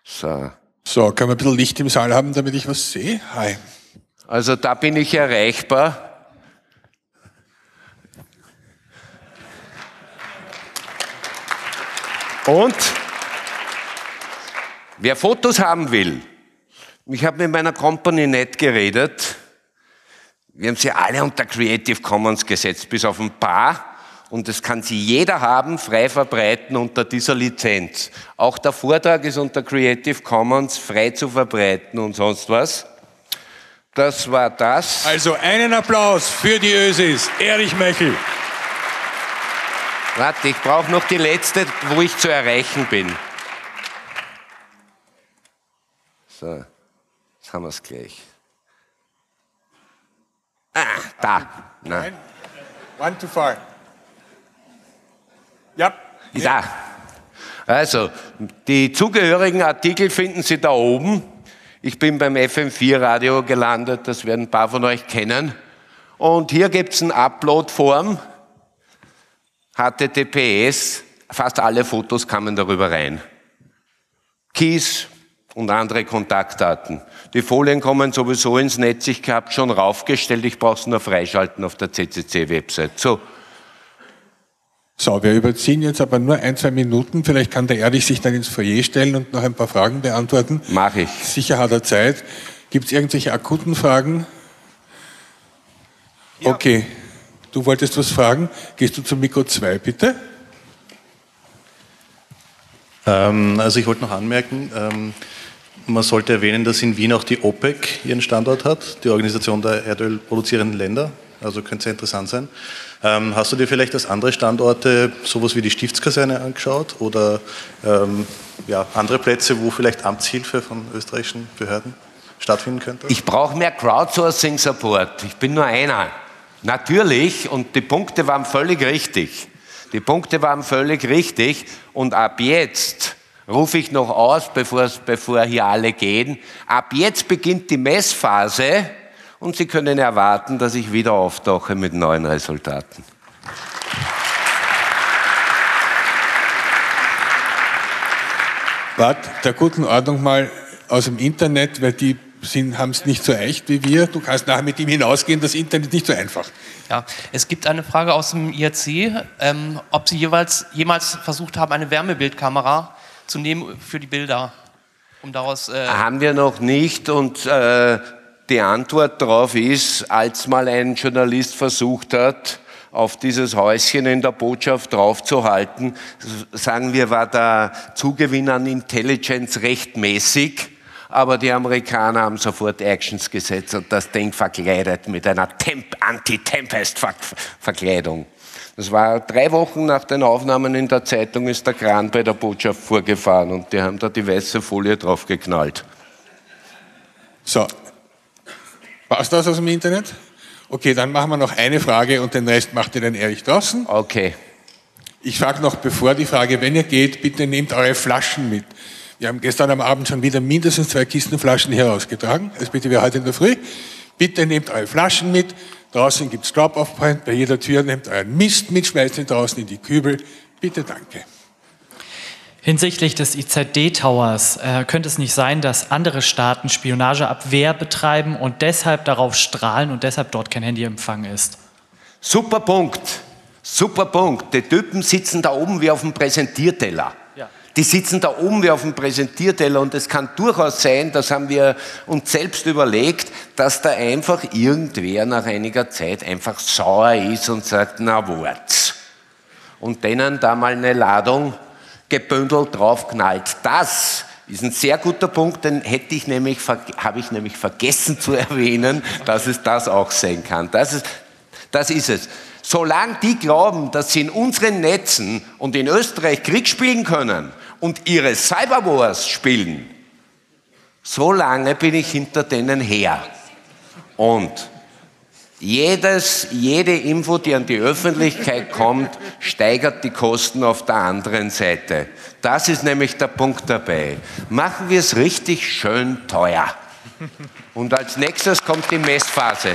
S2: So. So, können wir ein bisschen Licht im Saal haben, damit ich was sehe? Hi.
S1: Also da bin ich erreichbar. Und wer Fotos haben will, ich habe mit meiner Company nicht geredet. Wir haben sie alle unter Creative Commons gesetzt, bis auf ein paar. Und das kann sie jeder haben, frei verbreiten unter dieser Lizenz. Auch der Vortrag ist unter Creative Commons frei zu verbreiten und sonst was. Das war das.
S2: Also einen Applaus für die Ösis. Erich Mechel.
S1: Warte, ich brauche noch die letzte, wo ich zu erreichen bin. So, jetzt haben wir es gleich. Ah, da.
S2: Nein. One too far. Ja.
S1: Da. Also, die zugehörigen Artikel finden Sie da oben. Ich bin beim FM4-Radio gelandet, das werden ein paar von euch kennen. Und hier gibt es eine Upload-Form, HTTPS, fast alle Fotos kamen darüber rein. Keys und andere Kontaktdaten. Die Folien kommen sowieso ins Netz, ich habe schon raufgestellt, ich brauche es nur freischalten auf der CCC-Website. So,
S2: so, wir überziehen jetzt aber nur ein, zwei Minuten. Vielleicht kann der Erich sich dann ins Foyer stellen und noch ein paar Fragen beantworten.
S1: Mach ich.
S2: Sicher hat er Zeit. Gibt es irgendwelche akuten Fragen? Ja. Okay. Du wolltest was fragen? Gehst du zum Mikro 2, bitte?
S3: Ähm, also ich wollte noch anmerken, ähm, man sollte erwähnen, dass in Wien auch die OPEC ihren Standort hat, die Organisation der erdölproduzierenden Länder. Also könnte sehr interessant sein. Ähm, hast du dir vielleicht als andere Standorte sowas wie die Stiftskaserne angeschaut oder ähm, ja, andere Plätze, wo vielleicht Amtshilfe von österreichischen Behörden stattfinden könnte?
S1: Ich brauche mehr Crowdsourcing-Support. Ich bin nur einer. Natürlich, und die Punkte waren völlig richtig. Die Punkte waren völlig richtig und ab jetzt rufe ich noch aus, bevor, bevor hier alle gehen, ab jetzt beginnt die Messphase und Sie können erwarten, dass ich wieder auftauche mit neuen Resultaten.
S2: Wart der guten Ordnung mal aus dem Internet, weil die haben es nicht so echt wie wir. Du kannst nachher mit ihm hinausgehen, das Internet ist nicht so einfach.
S4: Ja, es gibt eine Frage aus dem IRC, ähm, ob Sie jeweils, jemals versucht haben, eine Wärmebildkamera zu nehmen für die Bilder,
S1: um daraus... Äh haben wir noch nicht und äh, die Antwort darauf ist, als mal ein Journalist versucht hat, auf dieses Häuschen in der Botschaft draufzuhalten, sagen wir, war der Zugewinn an Intelligence rechtmäßig, aber die Amerikaner haben sofort Actions gesetzt und das Ding verkleidet mit einer Anti-Tempest-Verkleidung. Das war drei Wochen nach den Aufnahmen in der Zeitung, ist der Kran bei der Botschaft vorgefahren und die haben da die weiße Folie draufgeknallt.
S2: So, Passt das aus dem Internet? Okay, dann machen wir noch eine Frage und den Rest macht ihr dann ehrlich draußen.
S1: Okay.
S2: Ich frage noch, bevor die Frage, wenn ihr geht, bitte nehmt eure Flaschen mit. Wir haben gestern am Abend schon wieder mindestens zwei Kisten Flaschen herausgetragen. Das bitte wir heute in der Früh. Bitte nehmt eure Flaschen mit. Draußen gibt es Drop-Off-Point. Bei jeder Tür nehmt euren Mist mit, schmeißt ihn draußen in die Kübel. Bitte danke.
S5: Hinsichtlich des IZD-Towers äh, könnte es nicht sein, dass andere Staaten Spionageabwehr betreiben und deshalb darauf strahlen und deshalb dort kein Handyempfang ist?
S1: Super Punkt. Super Punkt. Die Typen sitzen da oben wie auf dem Präsentierteller. Die sitzen da oben wie auf dem Präsentierteller und es kann durchaus sein, das haben wir uns selbst überlegt, dass da einfach irgendwer nach einiger Zeit einfach sauer ist und sagt, na Wort. Und denen da mal eine Ladung gebündelt draufknallt. Das ist ein sehr guter Punkt, den hätte ich nämlich, habe ich nämlich vergessen zu erwähnen, dass es das auch sein kann. Das ist, das ist es. Solange die glauben, dass sie in unseren Netzen und in Österreich Krieg spielen können und ihre Cyberwars spielen, solange bin ich hinter denen her. Und jedes, jede Info, die an die Öffentlichkeit kommt, steigert die Kosten auf der anderen Seite. Das ist nämlich der Punkt dabei. Machen wir es richtig schön teuer. Und als nächstes kommt die Messphase.